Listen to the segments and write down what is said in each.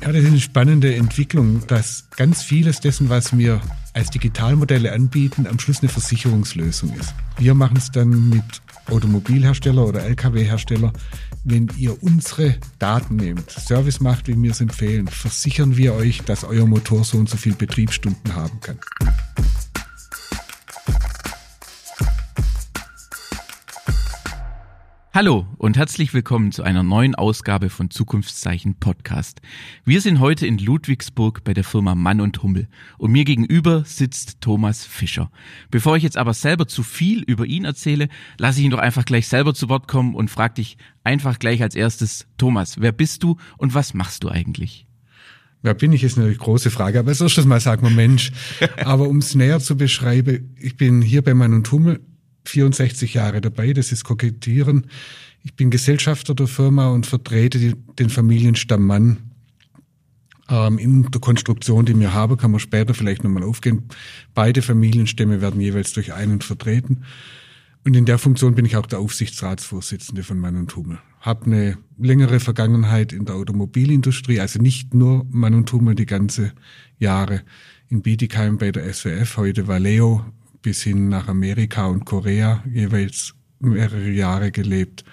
Ja, das ist eine spannende Entwicklung, dass ganz vieles dessen, was wir als Digitalmodelle anbieten, am Schluss eine Versicherungslösung ist. Wir machen es dann mit Automobilhersteller oder Lkw-Hersteller. Wenn ihr unsere Daten nehmt, Service macht, wie wir es empfehlen, versichern wir euch, dass euer Motor so und so viel Betriebsstunden haben kann. Hallo und herzlich willkommen zu einer neuen Ausgabe von Zukunftszeichen Podcast. Wir sind heute in Ludwigsburg bei der Firma Mann und Hummel und mir gegenüber sitzt Thomas Fischer. Bevor ich jetzt aber selber zu viel über ihn erzähle, lasse ich ihn doch einfach gleich selber zu Wort kommen und frage dich einfach gleich als erstes, Thomas, wer bist du und was machst du eigentlich? Wer bin ich, ist eine große Frage. Aber als erstes mal sagen wir Mensch. Aber um es näher zu beschreiben, ich bin hier bei Mann und Hummel 64 Jahre dabei, das ist Kokettieren. Ich bin Gesellschafter der Firma und vertrete die, den Familienstamm Mann. Ähm, in der Konstruktion, die wir haben, kann man später vielleicht nochmal aufgehen. Beide Familienstämme werden jeweils durch einen vertreten. Und in der Funktion bin ich auch der Aufsichtsratsvorsitzende von Mann und Hummel. Hab eine längere Vergangenheit in der Automobilindustrie, also nicht nur Mann und Hummel die ganze Jahre in Bietigheim bei der SWF, heute Valeo bis hin nach Amerika und Korea jeweils mehrere Jahre gelebt.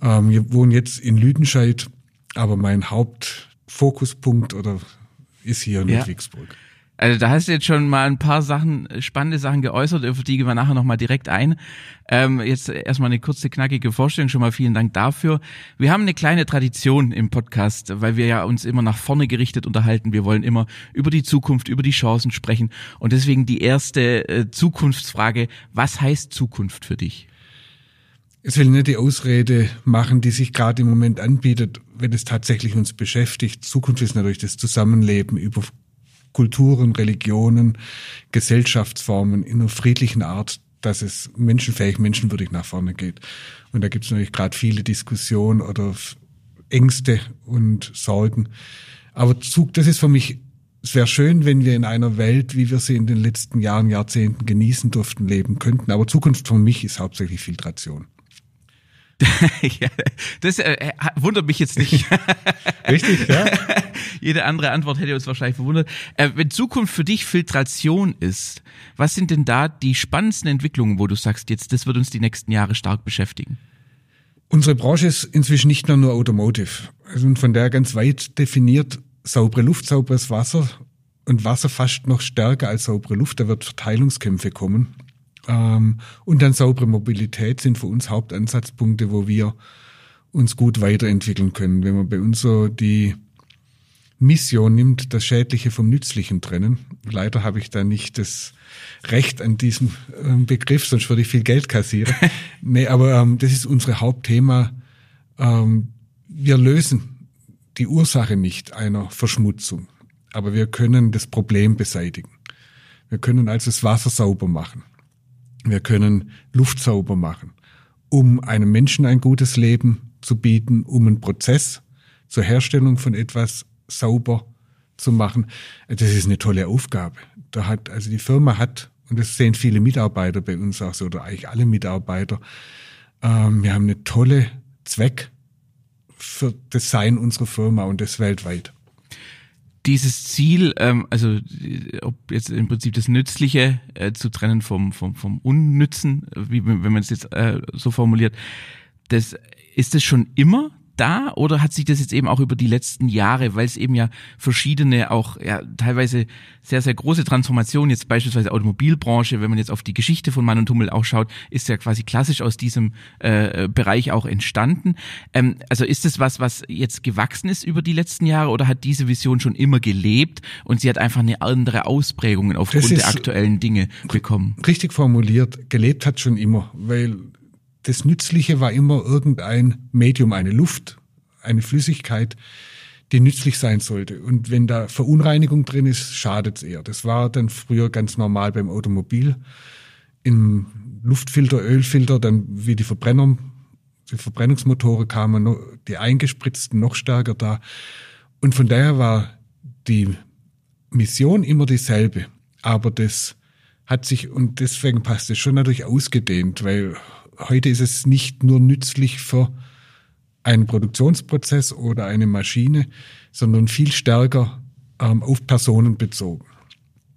Ähm, wir wohnen jetzt in Lüdenscheid, aber mein Hauptfokuspunkt oder ist hier in ja. Ludwigsburg. Also da hast du jetzt schon mal ein paar Sachen, spannende Sachen geäußert, auf die gehen wir nachher nochmal direkt ein. Ähm, jetzt erstmal eine kurze, knackige Vorstellung, schon mal vielen Dank dafür. Wir haben eine kleine Tradition im Podcast, weil wir ja uns immer nach vorne gerichtet unterhalten. Wir wollen immer über die Zukunft, über die Chancen sprechen. Und deswegen die erste äh, Zukunftsfrage, was heißt Zukunft für dich? Es will nicht die Ausrede machen, die sich gerade im Moment anbietet, wenn es tatsächlich uns beschäftigt. Zukunft ist natürlich das Zusammenleben über Kulturen, Religionen, Gesellschaftsformen in einer friedlichen Art, dass es menschenfähig, menschenwürdig nach vorne geht. Und da gibt es natürlich gerade viele Diskussionen oder Ängste und Sorgen. Aber Zug, das ist für mich, es wäre schön, wenn wir in einer Welt, wie wir sie in den letzten Jahren, Jahrzehnten genießen durften, leben könnten. Aber Zukunft für mich ist hauptsächlich Filtration. ja, das äh, äh, wundert mich jetzt nicht. Richtig, ja. Jede andere Antwort hätte uns wahrscheinlich verwundert. Äh, wenn Zukunft für dich Filtration ist, was sind denn da die spannendsten Entwicklungen, wo du sagst, jetzt, das wird uns die nächsten Jahre stark beschäftigen? Unsere Branche ist inzwischen nicht mehr nur Automotive. Also von der ganz weit definiert saubere Luft, sauberes Wasser und Wasser fast noch stärker als saubere Luft. Da wird Verteilungskämpfe kommen. Ähm, und dann saubere Mobilität sind für uns Hauptansatzpunkte, wo wir uns gut weiterentwickeln können. Wenn man bei uns so die Mission nimmt, das Schädliche vom Nützlichen trennen. Leider habe ich da nicht das Recht an diesem ähm, Begriff, sonst würde ich viel Geld kassieren. nee, aber ähm, das ist unser Hauptthema. Ähm, wir lösen die Ursache nicht einer Verschmutzung, aber wir können das Problem beseitigen. Wir können also das Wasser sauber machen. Wir können Luft sauber machen, um einem Menschen ein gutes Leben zu bieten, um einen Prozess zur Herstellung von etwas sauber zu machen. Das ist eine tolle Aufgabe. Da hat, also die Firma hat, und das sehen viele Mitarbeiter bei uns auch so, oder eigentlich alle Mitarbeiter, ähm, wir haben eine tolle Zweck für das Sein unserer Firma und das weltweit dieses Ziel, ähm, also ob jetzt im Prinzip das Nützliche äh, zu trennen vom, vom, vom Unnützen, wie, wenn man es jetzt äh, so formuliert, das ist es schon immer da oder hat sich das jetzt eben auch über die letzten Jahre, weil es eben ja verschiedene auch ja teilweise sehr sehr große Transformationen jetzt beispielsweise Automobilbranche, wenn man jetzt auf die Geschichte von Mann und Hummel auch schaut, ist ja quasi klassisch aus diesem äh, Bereich auch entstanden. Ähm, also ist es was, was jetzt gewachsen ist über die letzten Jahre oder hat diese Vision schon immer gelebt und sie hat einfach eine andere Ausprägung aufgrund der aktuellen Dinge bekommen? Richtig formuliert, gelebt hat schon immer, weil das Nützliche war immer irgendein Medium, eine Luft, eine Flüssigkeit, die nützlich sein sollte. Und wenn da Verunreinigung drin ist, schadet es eher. Das war dann früher ganz normal beim Automobil. Im Luftfilter, Ölfilter, dann wie die Verbrenner, die Verbrennungsmotoren kamen, die eingespritzten noch stärker da. Und von daher war die Mission immer dieselbe. Aber das hat sich, und deswegen passt es schon natürlich ausgedehnt, weil heute ist es nicht nur nützlich für einen Produktionsprozess oder eine Maschine, sondern viel stärker ähm, auf Personen bezogen.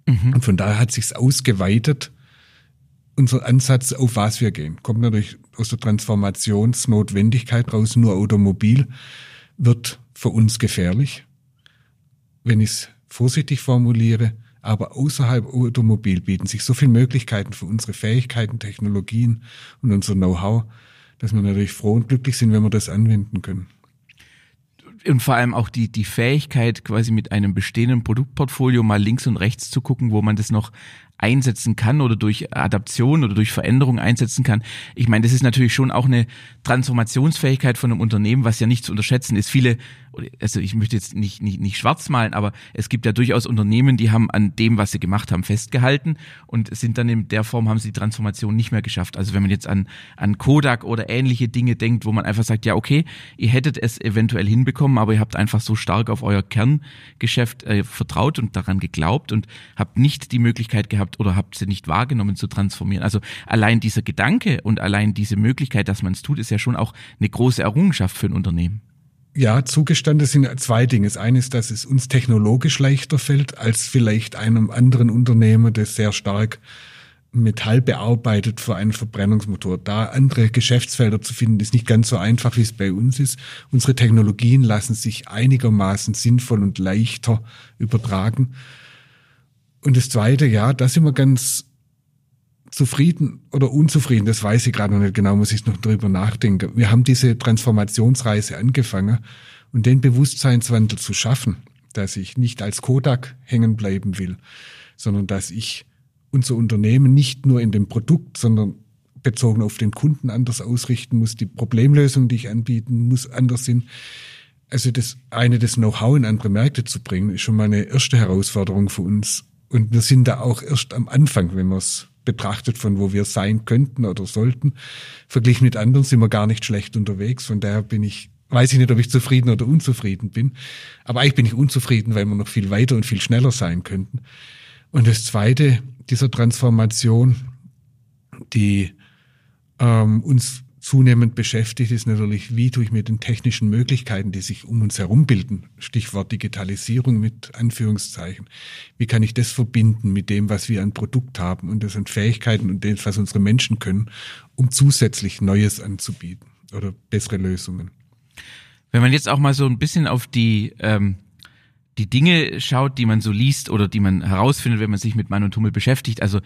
Mhm. Und von daher hat sich's ausgeweitet, unser Ansatz, auf was wir gehen. Kommt natürlich aus der Transformationsnotwendigkeit raus, nur Automobil wird für uns gefährlich. Wenn ich es vorsichtig formuliere, aber außerhalb Automobil bieten sich so viele Möglichkeiten für unsere Fähigkeiten, Technologien und unser Know-how, dass wir natürlich froh und glücklich sind, wenn wir das anwenden können. Und vor allem auch die, die Fähigkeit, quasi mit einem bestehenden Produktportfolio mal links und rechts zu gucken, wo man das noch einsetzen kann oder durch Adaption oder durch Veränderung einsetzen kann. Ich meine, das ist natürlich schon auch eine Transformationsfähigkeit von einem Unternehmen, was ja nicht zu unterschätzen ist. Viele, also ich möchte jetzt nicht, nicht, nicht schwarz malen, aber es gibt ja durchaus Unternehmen, die haben an dem, was sie gemacht haben, festgehalten und sind dann in der Form, haben sie die Transformation nicht mehr geschafft. Also wenn man jetzt an, an Kodak oder ähnliche Dinge denkt, wo man einfach sagt, ja, okay, ihr hättet es eventuell hinbekommen, aber ihr habt einfach so stark auf euer Kerngeschäft äh, vertraut und daran geglaubt und habt nicht die Möglichkeit gehabt, gehabt oder habt sie nicht wahrgenommen zu transformieren. Also allein dieser Gedanke und allein diese Möglichkeit, dass man es tut, ist ja schon auch eine große Errungenschaft für ein Unternehmen. Ja, zugestanden sind zwei Dinge. Das eine ist, dass es uns technologisch leichter fällt als vielleicht einem anderen Unternehmen, das sehr stark Metall bearbeitet für einen Verbrennungsmotor. Da andere Geschäftsfelder zu finden, ist nicht ganz so einfach, wie es bei uns ist. Unsere Technologien lassen sich einigermaßen sinnvoll und leichter übertragen. Und das Zweite, ja, da sind wir ganz zufrieden oder unzufrieden, das weiß ich gerade noch nicht genau, muss ich noch drüber nachdenken. Wir haben diese Transformationsreise angefangen und den Bewusstseinswandel zu schaffen, dass ich nicht als Kodak hängen bleiben will, sondern dass ich unser Unternehmen nicht nur in dem Produkt, sondern bezogen auf den Kunden anders ausrichten muss, die Problemlösungen, die ich anbieten muss, anders sind. Also das eine, das Know-how in andere Märkte zu bringen, ist schon mal eine erste Herausforderung für uns und wir sind da auch erst am Anfang, wenn man es betrachtet, von wo wir sein könnten oder sollten. Verglichen mit anderen sind wir gar nicht schlecht unterwegs. Von daher bin ich, weiß ich nicht, ob ich zufrieden oder unzufrieden bin. Aber eigentlich bin ich unzufrieden, weil wir noch viel weiter und viel schneller sein könnten. Und das Zweite dieser Transformation, die ähm, uns zunehmend beschäftigt, ist natürlich, wie tue ich mit den technischen Möglichkeiten, die sich um uns herum bilden, Stichwort Digitalisierung mit Anführungszeichen, wie kann ich das verbinden mit dem, was wir an Produkt haben und das an Fähigkeiten und dem, was unsere Menschen können, um zusätzlich Neues anzubieten oder bessere Lösungen. Wenn man jetzt auch mal so ein bisschen auf die ähm die Dinge schaut, die man so liest oder die man herausfindet, wenn man sich mit Mann und Hummel beschäftigt. Also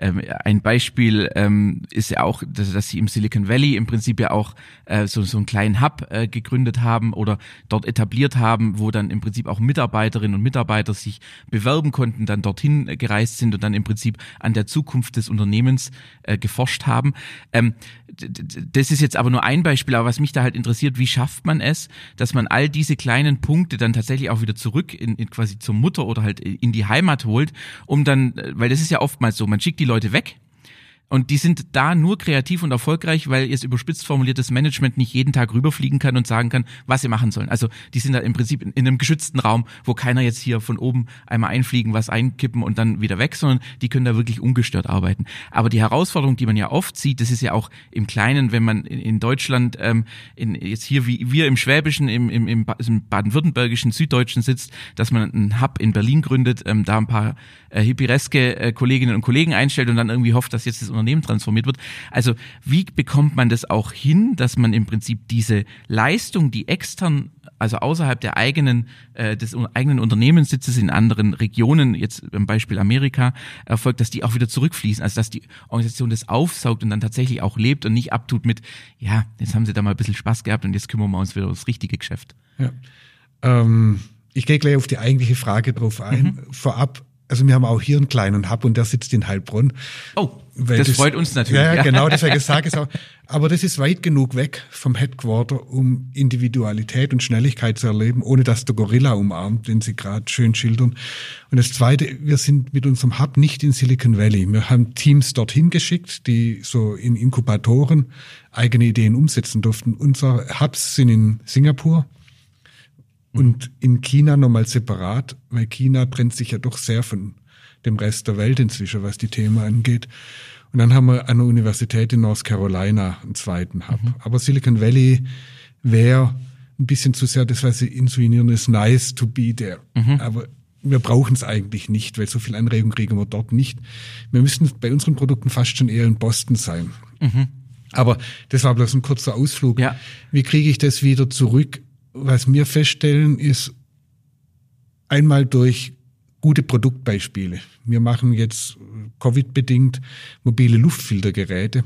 ähm, ein Beispiel ähm, ist ja auch, dass, dass sie im Silicon Valley im Prinzip ja auch äh, so, so einen kleinen Hub äh, gegründet haben oder dort etabliert haben, wo dann im Prinzip auch Mitarbeiterinnen und Mitarbeiter sich bewerben konnten, dann dorthin gereist sind und dann im Prinzip an der Zukunft des Unternehmens äh, geforscht haben. Ähm, das ist jetzt aber nur ein Beispiel, aber was mich da halt interessiert, wie schafft man es, dass man all diese kleinen Punkte dann tatsächlich auch wieder zurück in, in quasi zur Mutter oder halt in die Heimat holt, um dann, weil das ist ja oftmals so, man schickt die Leute weg und die sind da nur kreativ und erfolgreich, weil jetzt überspitzt formuliertes Management nicht jeden Tag rüberfliegen kann und sagen kann, was sie machen sollen. Also die sind da im Prinzip in, in, einem geschützten Raum, wo keiner jetzt hier von oben einmal einfliegen, was einkippen und dann wieder weg, sondern die können da wirklich ungestört arbeiten. Aber die Herausforderung, die man ja oft sieht, das ist ja auch im Kleinen, wenn man in, in Deutschland, ähm, in, jetzt hier wie wir im Schwäbischen, im, im, im baden-württembergischen, süddeutschen sitzt, dass man einen Hub in Berlin gründet, ähm, da ein paar äh, hippireske äh, Kolleginnen und Kollegen einstellt und dann irgendwie hofft, dass jetzt das Unternehmen transformiert wird. Also wie bekommt man das auch hin, dass man im Prinzip diese Leistung, die extern also außerhalb der eigenen äh, des eigenen Unternehmenssitzes in anderen Regionen, jetzt im Beispiel Amerika, erfolgt, dass die auch wieder zurückfließen, also dass die Organisation das aufsaugt und dann tatsächlich auch lebt und nicht abtut mit, ja, jetzt haben sie da mal ein bisschen Spaß gehabt und jetzt kümmern wir uns wieder ums richtige Geschäft. Ja. Ähm, ich gehe gleich auf die eigentliche Frage drauf ein. Mhm. Vorab, also wir haben auch hier einen kleinen Hub und der sitzt in Heilbronn. Oh, das, das, freut uns natürlich. Ja, ja. genau, deswegen sage ich es auch. Aber das ist weit genug weg vom Headquarter, um Individualität und Schnelligkeit zu erleben, ohne dass der Gorilla umarmt, den Sie gerade schön schildern. Und das Zweite, wir sind mit unserem Hub nicht in Silicon Valley. Wir haben Teams dorthin geschickt, die so in Inkubatoren eigene Ideen umsetzen durften. Unsere Hubs sind in Singapur, und in China nochmal separat, weil China trennt sich ja doch sehr von dem Rest der Welt inzwischen, was die Themen angeht. Und dann haben wir an der Universität in North Carolina einen zweiten Hub. Mhm. Aber Silicon Valley wäre ein bisschen zu sehr das, was sie insuinieren, ist nice to be there. Mhm. Aber wir brauchen es eigentlich nicht, weil so viel Anregung kriegen wir dort nicht. Wir müssen bei unseren Produkten fast schon eher in Boston sein. Mhm. Aber das war bloß ein kurzer Ausflug. Ja. Wie kriege ich das wieder zurück? Was wir feststellen, ist einmal durch gute Produktbeispiele. Wir machen jetzt Covid-bedingt mobile Luftfiltergeräte,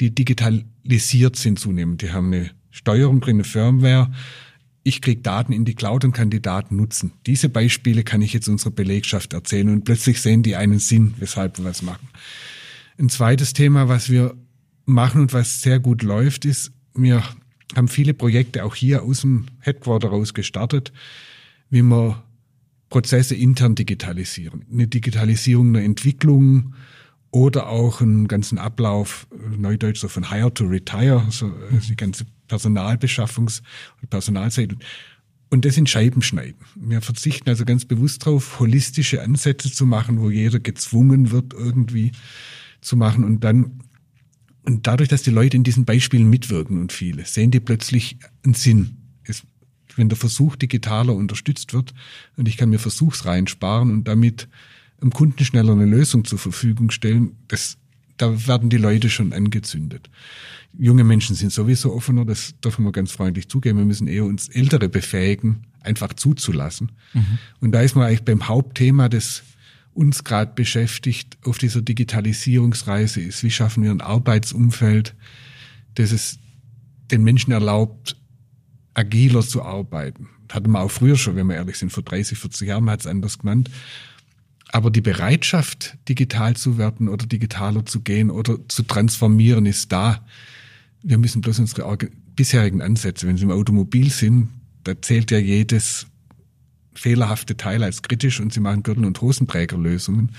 die digitalisiert sind zunehmend. Die haben eine Steuerung drin, eine Firmware, ich kriege Daten in die Cloud und kann die Daten nutzen. Diese Beispiele kann ich jetzt unserer Belegschaft erzählen und plötzlich sehen die einen Sinn, weshalb wir was machen. Ein zweites Thema, was wir machen und was sehr gut läuft, ist, wir haben viele Projekte auch hier aus dem Headquarter raus gestartet, wie wir Prozesse intern digitalisieren. Eine Digitalisierung der Entwicklung oder auch einen ganzen Ablauf, neudeutsch so von Hire to Retire, so die ganze Personalbeschaffungs- und Personalseite. Und das in Scheiben schneiden. Wir verzichten also ganz bewusst darauf, holistische Ansätze zu machen, wo jeder gezwungen wird, irgendwie zu machen. Und dann, und dadurch, dass die Leute in diesen Beispielen mitwirken und viele, sehen die plötzlich einen Sinn. Es, wenn der Versuch digitaler unterstützt wird und ich kann mir Versuchsreihen sparen und damit dem Kunden schneller eine Lösung zur Verfügung stellen, das, da werden die Leute schon angezündet junge Menschen sind sowieso offener, das dürfen wir ganz freundlich zugeben. Wir müssen eher uns Ältere befähigen, einfach zuzulassen. Mhm. Und da ist man eigentlich beim Hauptthema, das uns gerade beschäftigt auf dieser Digitalisierungsreise ist, wie schaffen wir ein Arbeitsumfeld, das es den Menschen erlaubt, agiler zu arbeiten. Hatten wir auch früher schon, wenn wir ehrlich sind, vor 30, 40 Jahren hat es anders genannt. Aber die Bereitschaft, digital zu werden oder digitaler zu gehen oder zu transformieren, ist da wir müssen bloß unsere bisherigen Ansätze, wenn sie im Automobil sind, da zählt ja jedes fehlerhafte Teil als kritisch und sie machen Gürtel- und Hosenträgerlösungen.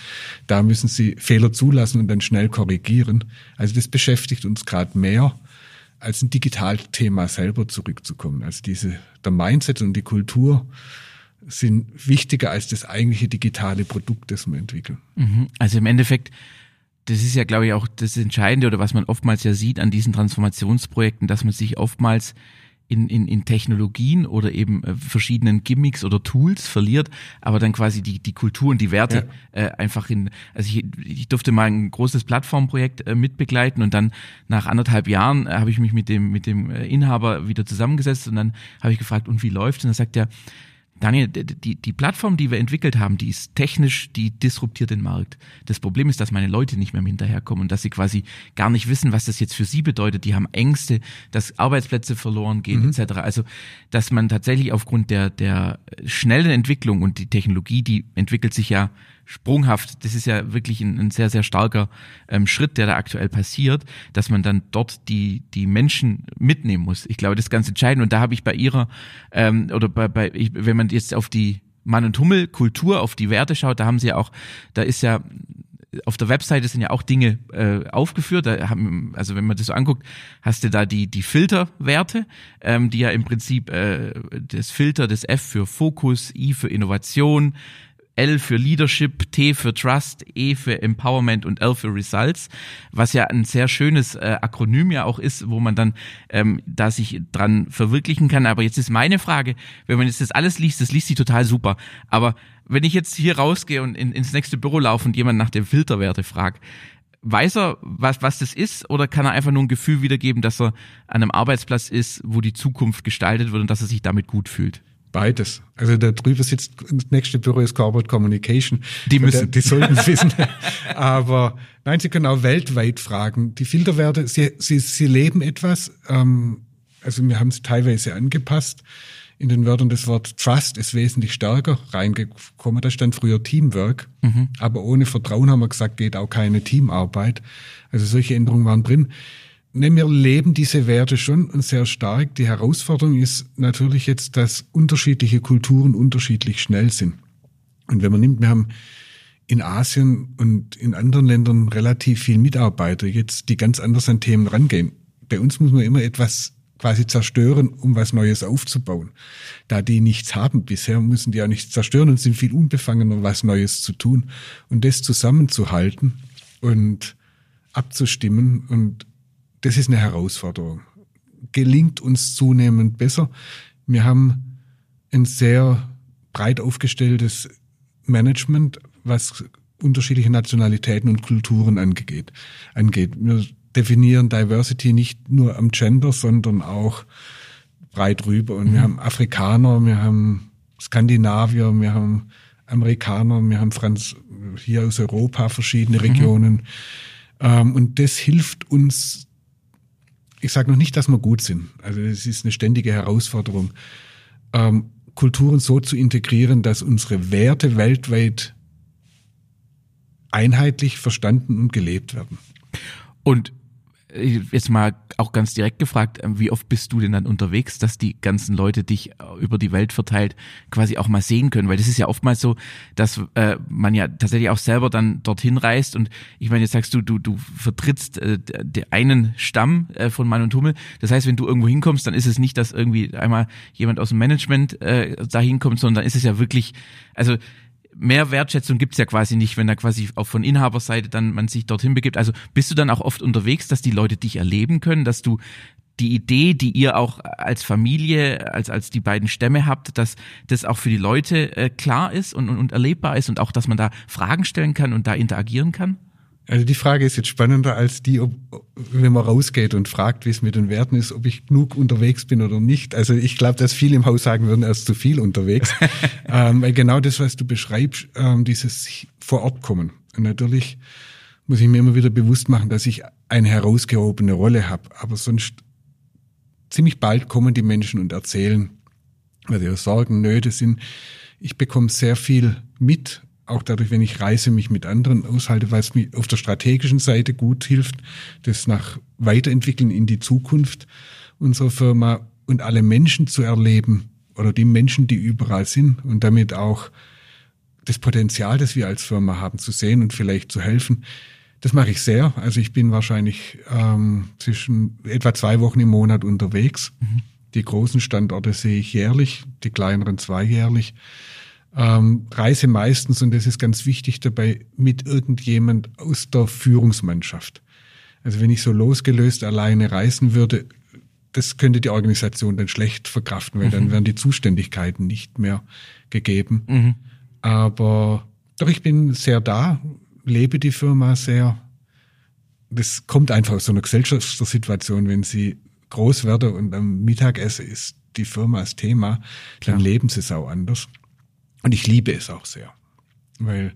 Da müssen sie Fehler zulassen und dann schnell korrigieren. Also das beschäftigt uns gerade mehr, als ein Digitalthema selber zurückzukommen. Also diese, der Mindset und die Kultur sind wichtiger als das eigentliche digitale Produkt, das wir entwickeln. Mhm. Also im Endeffekt das ist ja, glaube ich, auch das Entscheidende oder was man oftmals ja sieht an diesen Transformationsprojekten, dass man sich oftmals in, in, in Technologien oder eben äh, verschiedenen Gimmicks oder Tools verliert, aber dann quasi die, die Kultur und die Werte ja. äh, einfach in, also ich, ich durfte mal ein großes Plattformprojekt äh, mitbegleiten und dann nach anderthalb Jahren äh, habe ich mich mit dem, mit dem äh, Inhaber wieder zusammengesetzt und dann habe ich gefragt, und wie läuft Und dann sagt er, Daniel, die, die Plattform, die wir entwickelt haben, die ist technisch, die disruptiert den Markt. Das Problem ist, dass meine Leute nicht mehr hinterherkommen und dass sie quasi gar nicht wissen, was das jetzt für sie bedeutet. Die haben Ängste, dass Arbeitsplätze verloren gehen, mhm. etc. Also, dass man tatsächlich aufgrund der, der schnellen Entwicklung und die Technologie, die entwickelt sich ja sprunghaft. Das ist ja wirklich ein, ein sehr, sehr starker ähm, Schritt, der da aktuell passiert, dass man dann dort die, die Menschen mitnehmen muss. Ich glaube, das ist ganz entscheidend. Und da habe ich bei ihrer, ähm, oder bei, bei ich, wenn man jetzt auf die Mann und Hummel Kultur, auf die Werte schaut, da haben sie ja auch, da ist ja auf der Webseite sind ja auch Dinge äh, aufgeführt. Da haben, also wenn man das so anguckt, hast du da die die Filterwerte, ähm, die ja im Prinzip äh, das Filter, das F für Fokus, I für Innovation, L für Leadership, T für Trust, E für Empowerment und L für Results, was ja ein sehr schönes äh, Akronym ja auch ist, wo man dann ähm, da sich dran verwirklichen kann. Aber jetzt ist meine Frage, wenn man jetzt das alles liest, das liest sich total super. Aber wenn ich jetzt hier rausgehe und in, ins nächste Büro laufe und jemand nach dem Filterwerte fragt, weiß er, was, was das ist, oder kann er einfach nur ein Gefühl wiedergeben, dass er an einem Arbeitsplatz ist, wo die Zukunft gestaltet wird und dass er sich damit gut fühlt? Beides. Also da drüber sitzt, das nächste Büro ist Corporate Communication. Die müssen. Die sollten es wissen. Aber nein, Sie können auch weltweit fragen. Die Filterwerte, sie, sie, sie leben etwas. Ähm, also wir haben sie teilweise angepasst. In den Wörtern das Wort Trust ist wesentlich stärker reingekommen. Da stand früher Teamwork. Mhm. Aber ohne Vertrauen haben wir gesagt, geht auch keine Teamarbeit. Also solche Änderungen waren drin. Ne, wir leben diese Werte schon und sehr stark. Die Herausforderung ist natürlich jetzt, dass unterschiedliche Kulturen unterschiedlich schnell sind. Und wenn man nimmt, wir haben in Asien und in anderen Ländern relativ viel Mitarbeiter jetzt, die ganz anders an Themen rangehen. Bei uns muss man immer etwas quasi zerstören, um was Neues aufzubauen. Da die nichts haben bisher, müssen die auch nichts zerstören und sind viel unbefangener, was Neues zu tun. Und das zusammenzuhalten und abzustimmen und das ist eine Herausforderung. gelingt uns zunehmend besser. Wir haben ein sehr breit aufgestelltes Management, was unterschiedliche Nationalitäten und Kulturen angeht. angeht. Wir definieren Diversity nicht nur am Gender, sondern auch breit rüber. Und mhm. wir haben Afrikaner, wir haben Skandinavier, wir haben Amerikaner, wir haben Franz hier aus Europa verschiedene mhm. Regionen. Mhm. Ähm, und das hilft uns, ich sage noch nicht, dass wir gut sind. Also es ist eine ständige Herausforderung, ähm, Kulturen so zu integrieren, dass unsere Werte weltweit einheitlich verstanden und gelebt werden. Und jetzt mal auch ganz direkt gefragt, ähm, wie oft bist du denn dann unterwegs, dass die ganzen Leute dich äh, über die Welt verteilt quasi auch mal sehen können? Weil das ist ja oftmals so, dass äh, man ja tatsächlich auch selber dann dorthin reist und ich meine, jetzt sagst du, du, du vertrittst äh, den einen Stamm äh, von Mann und Hummel. Das heißt, wenn du irgendwo hinkommst, dann ist es nicht, dass irgendwie einmal jemand aus dem Management äh, da hinkommt, sondern dann ist es ja wirklich, also mehr Wertschätzung gibt's ja quasi nicht, wenn da quasi auch von Inhaberseite dann man sich dorthin begibt. Also bist du dann auch oft unterwegs, dass die Leute dich erleben können, dass du die Idee, die ihr auch als Familie, als, als die beiden Stämme habt, dass das auch für die Leute äh, klar ist und, und, und erlebbar ist und auch, dass man da Fragen stellen kann und da interagieren kann? Also die Frage ist jetzt spannender als die, ob, wenn man rausgeht und fragt, wie es mit den Werten ist, ob ich genug unterwegs bin oder nicht. Also ich glaube, dass viele im Haus sagen würden, er ist zu viel unterwegs. ähm, weil genau das, was du beschreibst, ähm, dieses vor Ort kommen. Und natürlich muss ich mir immer wieder bewusst machen, dass ich eine herausgehobene Rolle habe. Aber sonst ziemlich bald kommen die Menschen und erzählen, was ihre Sorgen, Nöte sind. Ich bekomme sehr viel mit auch dadurch, wenn ich reise, mich mit anderen aushalte, weil es mir auf der strategischen Seite gut hilft, das nach Weiterentwickeln in die Zukunft unserer Firma und alle Menschen zu erleben oder die Menschen, die überall sind und damit auch das Potenzial, das wir als Firma haben, zu sehen und vielleicht zu helfen. Das mache ich sehr. Also ich bin wahrscheinlich ähm, zwischen etwa zwei Wochen im Monat unterwegs. Mhm. Die großen Standorte sehe ich jährlich, die kleineren zweijährlich ähm, reise meistens, und das ist ganz wichtig dabei, mit irgendjemand aus der Führungsmannschaft. Also wenn ich so losgelöst alleine reisen würde, das könnte die Organisation dann schlecht verkraften, weil mhm. dann wären die Zuständigkeiten nicht mehr gegeben. Mhm. Aber doch, ich bin sehr da, lebe die Firma sehr. Das kommt einfach aus so einer Gesellschaftssituation, wenn sie groß werde und am Mittagessen ist die Firma das Thema, dann ja. leben sie es auch anders. Und ich liebe es auch sehr, weil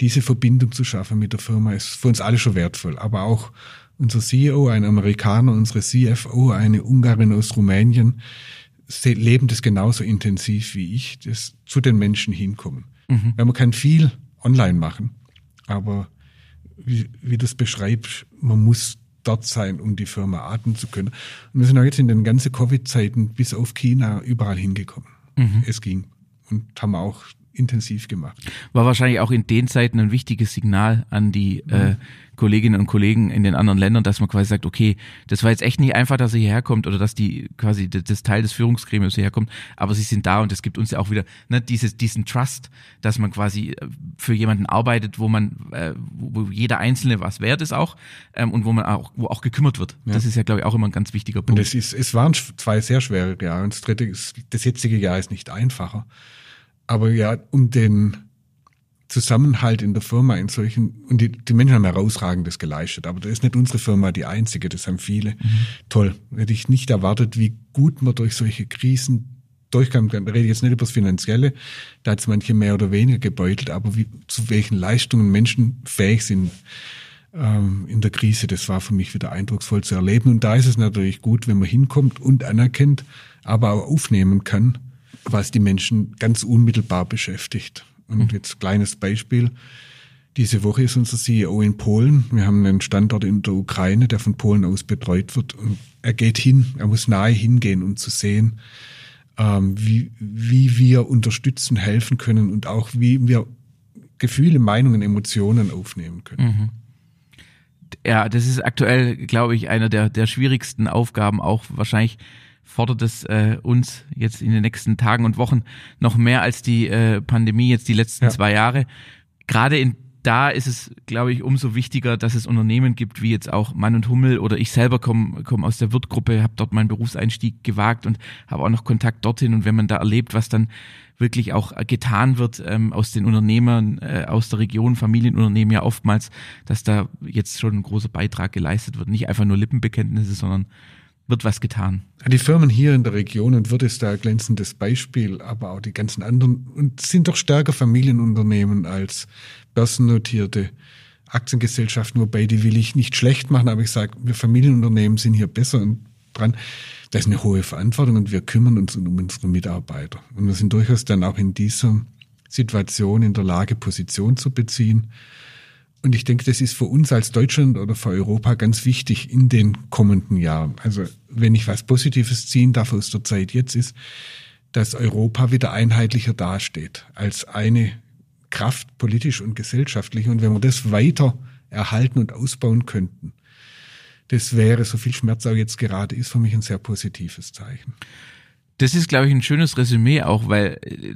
diese Verbindung zu schaffen mit der Firma ist für uns alle schon wertvoll. Aber auch unser CEO, ein Amerikaner, unsere CFO, eine Ungarin aus Rumänien, leben das genauso intensiv wie ich, das zu den Menschen hinkommen. Mhm. Weil man kann viel online machen, aber wie, wie das beschreibt, man muss dort sein, um die Firma atmen zu können. Und wir sind auch jetzt in den ganzen Covid-Zeiten bis auf China überall hingekommen. Mhm. Es ging und haben auch intensiv gemacht. War wahrscheinlich auch in den Zeiten ein wichtiges Signal an die mhm. äh, Kolleginnen und Kollegen in den anderen Ländern, dass man quasi sagt, okay, das war jetzt echt nicht einfach, dass er hierher kommt oder dass die quasi das Teil des Führungsgremiums hierher kommt, aber sie sind da und es gibt uns ja auch wieder ne, dieses, diesen Trust, dass man quasi äh, für jemanden arbeitet, wo man, äh, wo jeder Einzelne was wert ist auch ähm, und wo man auch, wo auch gekümmert wird. Ja. Das ist ja, glaube ich, auch immer ein ganz wichtiger Punkt. Und es, ist, es waren zwei sehr schwere Jahre und das dritte, ist, das jetzige Jahr ist nicht einfacher. Aber ja, um den Zusammenhalt in der Firma in solchen, und die, die Menschen haben herausragendes geleistet, aber da ist nicht unsere Firma die einzige, das haben viele. Mhm. Toll. Hätte ich nicht erwartet, wie gut man durch solche Krisen durchkam. Da rede ich jetzt nicht über das Finanzielle, da hat es manche mehr oder weniger gebeutelt, aber wie, zu welchen Leistungen Menschen fähig sind ähm, in der Krise, das war für mich wieder eindrucksvoll zu erleben. Und da ist es natürlich gut, wenn man hinkommt und anerkennt, aber auch aufnehmen kann, was die Menschen ganz unmittelbar beschäftigt. Und mhm. jetzt kleines Beispiel. Diese Woche ist unser CEO in Polen. Wir haben einen Standort in der Ukraine, der von Polen aus betreut wird. Und er geht hin, er muss nahe hingehen, um zu sehen, ähm, wie, wie wir unterstützen, helfen können und auch wie wir Gefühle, Meinungen, Emotionen aufnehmen können. Mhm. Ja, das ist aktuell, glaube ich, einer der, der schwierigsten Aufgaben, auch wahrscheinlich fordert es äh, uns jetzt in den nächsten Tagen und Wochen noch mehr als die äh, Pandemie jetzt die letzten ja. zwei Jahre. Gerade in da ist es, glaube ich, umso wichtiger, dass es Unternehmen gibt, wie jetzt auch Mann und Hummel oder ich selber komme komm aus der Wirtgruppe, habe dort meinen Berufseinstieg gewagt und habe auch noch Kontakt dorthin. Und wenn man da erlebt, was dann wirklich auch getan wird ähm, aus den Unternehmern äh, aus der Region, Familienunternehmen ja oftmals, dass da jetzt schon ein großer Beitrag geleistet wird. Nicht einfach nur Lippenbekenntnisse, sondern wird was getan. Die Firmen hier in der Region und wird es da ein glänzendes Beispiel, aber auch die ganzen anderen und sind doch stärker Familienunternehmen als börsennotierte Aktiengesellschaften, wobei die will ich nicht schlecht machen, aber ich sage, wir Familienunternehmen sind hier besser dran. Das ist eine hohe Verantwortung und wir kümmern uns um unsere Mitarbeiter. Und wir sind durchaus dann auch in dieser Situation in der Lage, Position zu beziehen und ich denke, das ist für uns als Deutschland oder für Europa ganz wichtig in den kommenden Jahren. Also wenn ich was Positives ziehen darf aus der Zeit jetzt ist, dass Europa wieder einheitlicher dasteht als eine Kraft politisch und gesellschaftlich. Und wenn wir das weiter erhalten und ausbauen könnten, das wäre, so viel Schmerz auch jetzt gerade ist, für mich ein sehr positives Zeichen. Das ist, glaube ich, ein schönes Resümee auch, weil äh,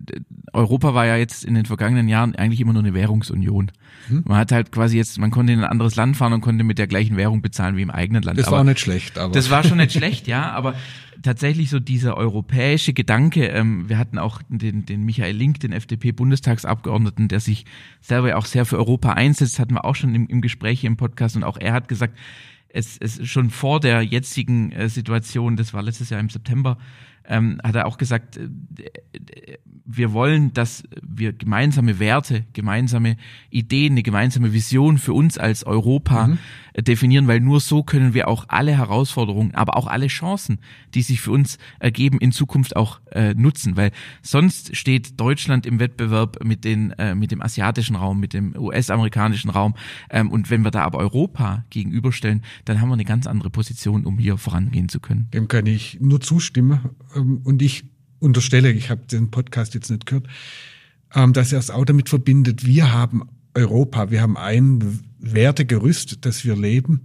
Europa war ja jetzt in den vergangenen Jahren eigentlich immer nur eine Währungsunion. Hm. Man hat halt quasi jetzt, man konnte in ein anderes Land fahren und konnte mit der gleichen Währung bezahlen wie im eigenen Land. Das aber war nicht schlecht, aber. Das war schon nicht schlecht, ja, aber tatsächlich so dieser europäische Gedanke, ähm, wir hatten auch den, den Michael Link, den FDP-Bundestagsabgeordneten, der sich selber auch sehr für Europa einsetzt, hatten wir auch schon im, im Gespräch im Podcast und auch er hat gesagt, es, es schon vor der jetzigen äh, Situation, das war letztes Jahr im September, ähm, hat er auch gesagt, äh, wir wollen, dass wir gemeinsame Werte, gemeinsame Ideen, eine gemeinsame Vision für uns als Europa mhm. definieren, weil nur so können wir auch alle Herausforderungen, aber auch alle Chancen, die sich für uns ergeben, in Zukunft auch äh, nutzen, weil sonst steht Deutschland im Wettbewerb mit den äh, mit dem asiatischen Raum, mit dem US-amerikanischen Raum ähm, und wenn wir da aber Europa gegenüberstellen, dann haben wir eine ganz andere Position, um hier vorangehen zu können. Dem kann ich nur zustimmen und ich unterstelle, ich habe den Podcast jetzt nicht gehört, ähm, dass er es auch damit verbindet, wir haben Europa, wir haben ein Wertegerüst, das wir leben,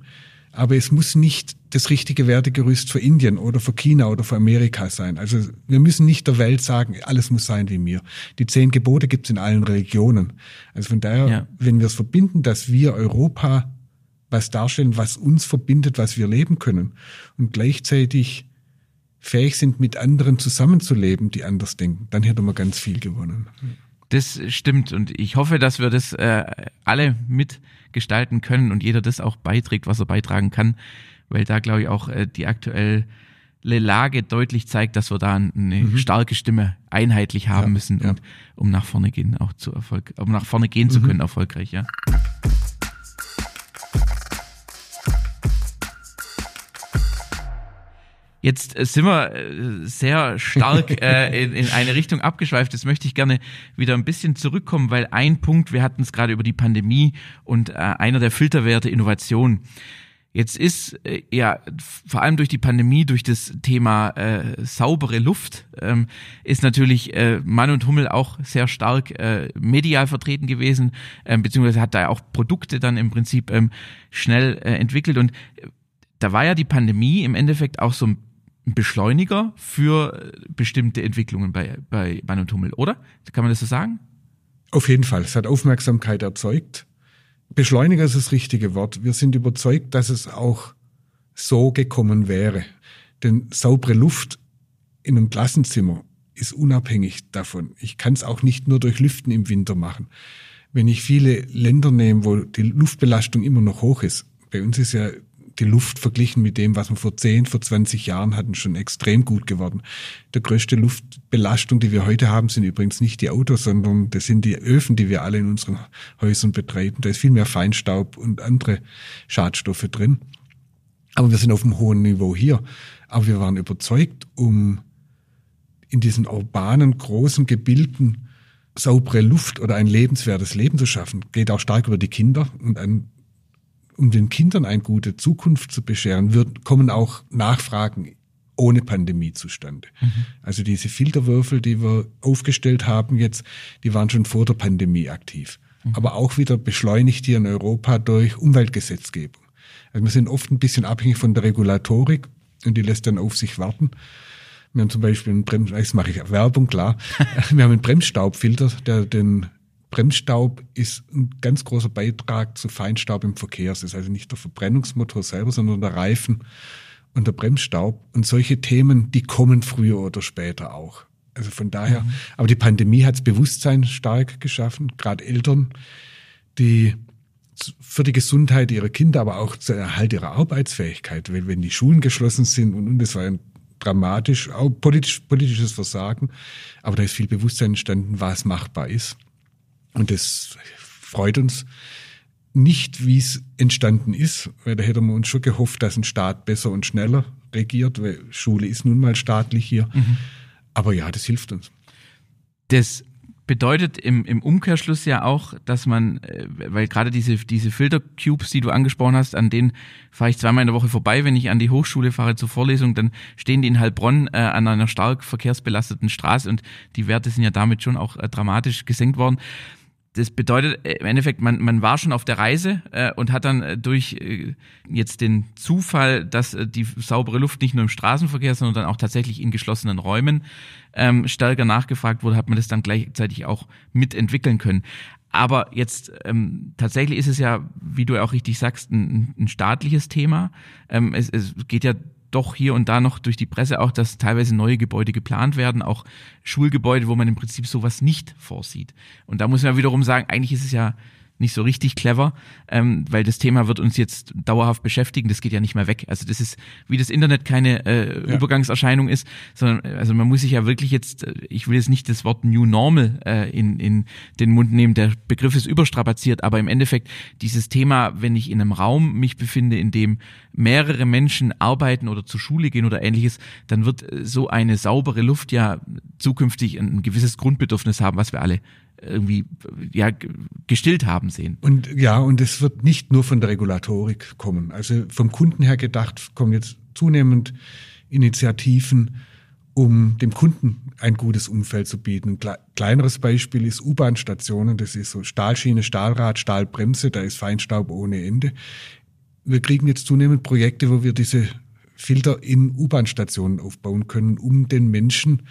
aber es muss nicht das richtige Wertegerüst für Indien oder für China oder für Amerika sein. Also wir müssen nicht der Welt sagen, alles muss sein wie mir. Die zehn Gebote gibt es in allen Religionen. Also von daher, ja. wenn wir es verbinden, dass wir Europa was darstellen, was uns verbindet, was wir leben können und gleichzeitig fähig sind, mit anderen zusammenzuleben, die anders denken, dann hätten wir ganz viel gewonnen. Das stimmt und ich hoffe, dass wir das äh, alle mitgestalten können und jeder das auch beiträgt, was er beitragen kann, weil da glaube ich auch äh, die aktuelle Lage deutlich zeigt, dass wir da eine mhm. starke Stimme einheitlich haben ja, müssen, ja. Und, um nach vorne gehen, auch zu Erfolg, um nach vorne gehen mhm. zu können, erfolgreich, ja. Jetzt äh, sind wir äh, sehr stark äh, in, in eine Richtung abgeschweift. Das möchte ich gerne wieder ein bisschen zurückkommen, weil ein Punkt, wir hatten es gerade über die Pandemie und äh, einer der Filterwerte Innovation. Jetzt ist äh, ja vor allem durch die Pandemie, durch das Thema äh, saubere Luft, ähm, ist natürlich äh, Mann und Hummel auch sehr stark äh, medial vertreten gewesen, äh, beziehungsweise hat da auch Produkte dann im Prinzip ähm, schnell äh, entwickelt. Und da war ja die Pandemie im Endeffekt auch so ein ein Beschleuniger für bestimmte Entwicklungen bei, bei Mann und Hummel, oder? Kann man das so sagen? Auf jeden Fall. Es hat Aufmerksamkeit erzeugt. Beschleuniger ist das richtige Wort. Wir sind überzeugt, dass es auch so gekommen wäre. Denn saubere Luft in einem Klassenzimmer ist unabhängig davon. Ich kann es auch nicht nur durch Lüften im Winter machen. Wenn ich viele Länder nehme, wo die Luftbelastung immer noch hoch ist, bei uns ist ja die Luft verglichen mit dem, was wir vor 10, vor 20 Jahren hatten, schon extrem gut geworden. Der größte Luftbelastung, die wir heute haben, sind übrigens nicht die Autos, sondern das sind die Öfen, die wir alle in unseren Häusern betreiben. Da ist viel mehr Feinstaub und andere Schadstoffe drin. Aber wir sind auf einem hohen Niveau hier. Aber wir waren überzeugt, um in diesen urbanen, großen Gebilden saubere Luft oder ein lebenswertes Leben zu schaffen, geht auch stark über die Kinder und ein um den Kindern eine gute Zukunft zu bescheren, wird, kommen auch Nachfragen ohne Pandemie zustande. Mhm. Also diese Filterwürfel, die wir aufgestellt haben jetzt, die waren schon vor der Pandemie aktiv. Mhm. Aber auch wieder beschleunigt hier in Europa durch Umweltgesetzgebung. Also wir sind oft ein bisschen abhängig von der Regulatorik und die lässt dann auf sich warten. Wir haben zum Beispiel einen Brems, jetzt mache ich Werbung, klar. wir haben einen Bremsstaubfilter, der den Bremsstaub ist ein ganz großer Beitrag zu Feinstaub im Verkehr. Es ist also nicht der Verbrennungsmotor selber, sondern der Reifen und der Bremsstaub. Und solche Themen, die kommen früher oder später auch. Also von daher, mhm. aber die Pandemie hat das Bewusstsein stark geschaffen, gerade Eltern, die für die Gesundheit ihrer Kinder, aber auch zur Erhalt ihrer Arbeitsfähigkeit, wenn, wenn die Schulen geschlossen sind und, und das war ein dramatisch, auch politisch, politisches Versagen, aber da ist viel Bewusstsein entstanden, was machbar ist. Und das freut uns nicht, wie es entstanden ist, weil da hätten wir uns schon gehofft, dass ein Staat besser und schneller regiert, weil Schule ist nun mal staatlich hier. Mhm. Aber ja, das hilft uns. Das bedeutet im, im Umkehrschluss ja auch, dass man, äh, weil gerade diese, diese Filtercubes, die du angesprochen hast, an denen fahre ich zweimal in der Woche vorbei, wenn ich an die Hochschule fahre zur Vorlesung, dann stehen die in Heilbronn äh, an einer stark verkehrsbelasteten Straße und die Werte sind ja damit schon auch äh, dramatisch gesenkt worden das bedeutet äh, im Endeffekt, man, man war schon auf der Reise äh, und hat dann äh, durch äh, jetzt den Zufall, dass äh, die saubere Luft nicht nur im Straßenverkehr, sondern dann auch tatsächlich in geschlossenen Räumen ähm, stärker nachgefragt wurde, hat man das dann gleichzeitig auch mitentwickeln können. Aber jetzt ähm, tatsächlich ist es ja, wie du auch richtig sagst, ein, ein staatliches Thema. Ähm, es, es geht ja doch hier und da noch durch die Presse auch, dass teilweise neue Gebäude geplant werden, auch Schulgebäude, wo man im Prinzip sowas nicht vorsieht. Und da muss man wiederum sagen, eigentlich ist es ja nicht so richtig clever, ähm, weil das Thema wird uns jetzt dauerhaft beschäftigen, das geht ja nicht mehr weg. Also das ist, wie das Internet keine äh, ja. Übergangserscheinung ist, sondern äh, also man muss sich ja wirklich jetzt, äh, ich will jetzt nicht das Wort New Normal äh, in, in den Mund nehmen, der Begriff ist überstrapaziert, aber im Endeffekt dieses Thema, wenn ich in einem Raum mich befinde, in dem mehrere Menschen arbeiten oder zur Schule gehen oder ähnliches, dann wird äh, so eine saubere Luft ja zukünftig ein gewisses Grundbedürfnis haben, was wir alle irgendwie ja gestillt haben sehen. Und ja, und es wird nicht nur von der Regulatorik kommen. Also vom Kunden her gedacht kommen jetzt zunehmend Initiativen, um dem Kunden ein gutes Umfeld zu bieten. Ein kleineres Beispiel ist U-Bahn-Stationen. Das ist so Stahlschiene, Stahlrad, Stahlbremse. Da ist Feinstaub ohne Ende. Wir kriegen jetzt zunehmend Projekte, wo wir diese Filter in U-Bahn-Stationen aufbauen können, um den Menschen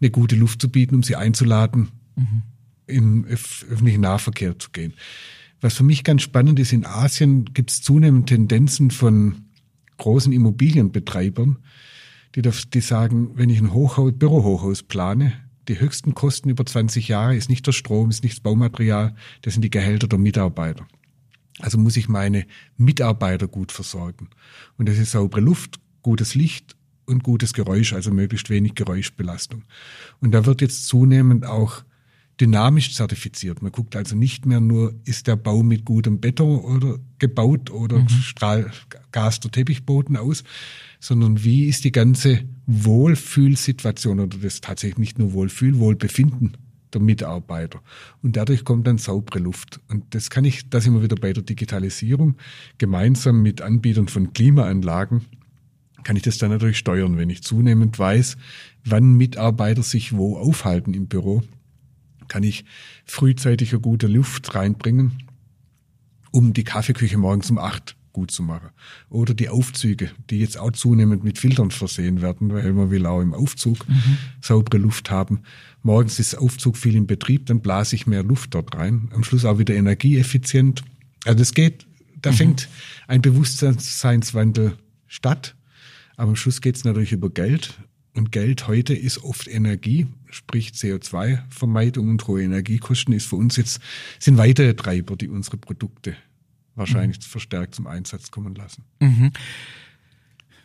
eine gute Luft zu bieten, um sie einzuladen, mhm im öffentlichen Nahverkehr zu gehen. Was für mich ganz spannend ist, in Asien gibt es zunehmend Tendenzen von großen Immobilienbetreibern, die, die sagen, wenn ich ein Hochhaus, Bürohochhaus plane, die höchsten Kosten über 20 Jahre ist nicht der Strom, ist nicht das Baumaterial, das sind die Gehälter der Mitarbeiter. Also muss ich meine Mitarbeiter gut versorgen. Und das ist saubere Luft, gutes Licht und gutes Geräusch, also möglichst wenig Geräuschbelastung. Und da wird jetzt zunehmend auch dynamisch zertifiziert. Man guckt also nicht mehr nur, ist der Bau mit gutem Beton oder gebaut oder mhm. strahl Gas der Teppichboden aus, sondern wie ist die ganze Wohlfühlsituation oder das tatsächlich nicht nur Wohlfühl, Wohlbefinden der Mitarbeiter. Und dadurch kommt dann saubere Luft. Und das kann ich, das immer wieder bei der Digitalisierung, gemeinsam mit Anbietern von Klimaanlagen, kann ich das dann natürlich steuern, wenn ich zunehmend weiß, wann Mitarbeiter sich wo aufhalten im Büro kann ich frühzeitig eine gute Luft reinbringen, um die Kaffeeküche morgens um acht gut zu machen. Oder die Aufzüge, die jetzt auch zunehmend mit Filtern versehen werden, weil man will auch im Aufzug mhm. saubere Luft haben. Morgens ist der Aufzug viel in Betrieb, dann blase ich mehr Luft dort rein. Am Schluss auch wieder energieeffizient. Also es geht, da mhm. fängt ein Bewusstseinswandel statt. Aber am Schluss geht es natürlich über Geld. Und Geld heute ist oft Energie, sprich CO2-Vermeidung und hohe Energiekosten ist für uns jetzt, sind weitere Treiber, die unsere Produkte wahrscheinlich mhm. verstärkt zum Einsatz kommen lassen. Mhm.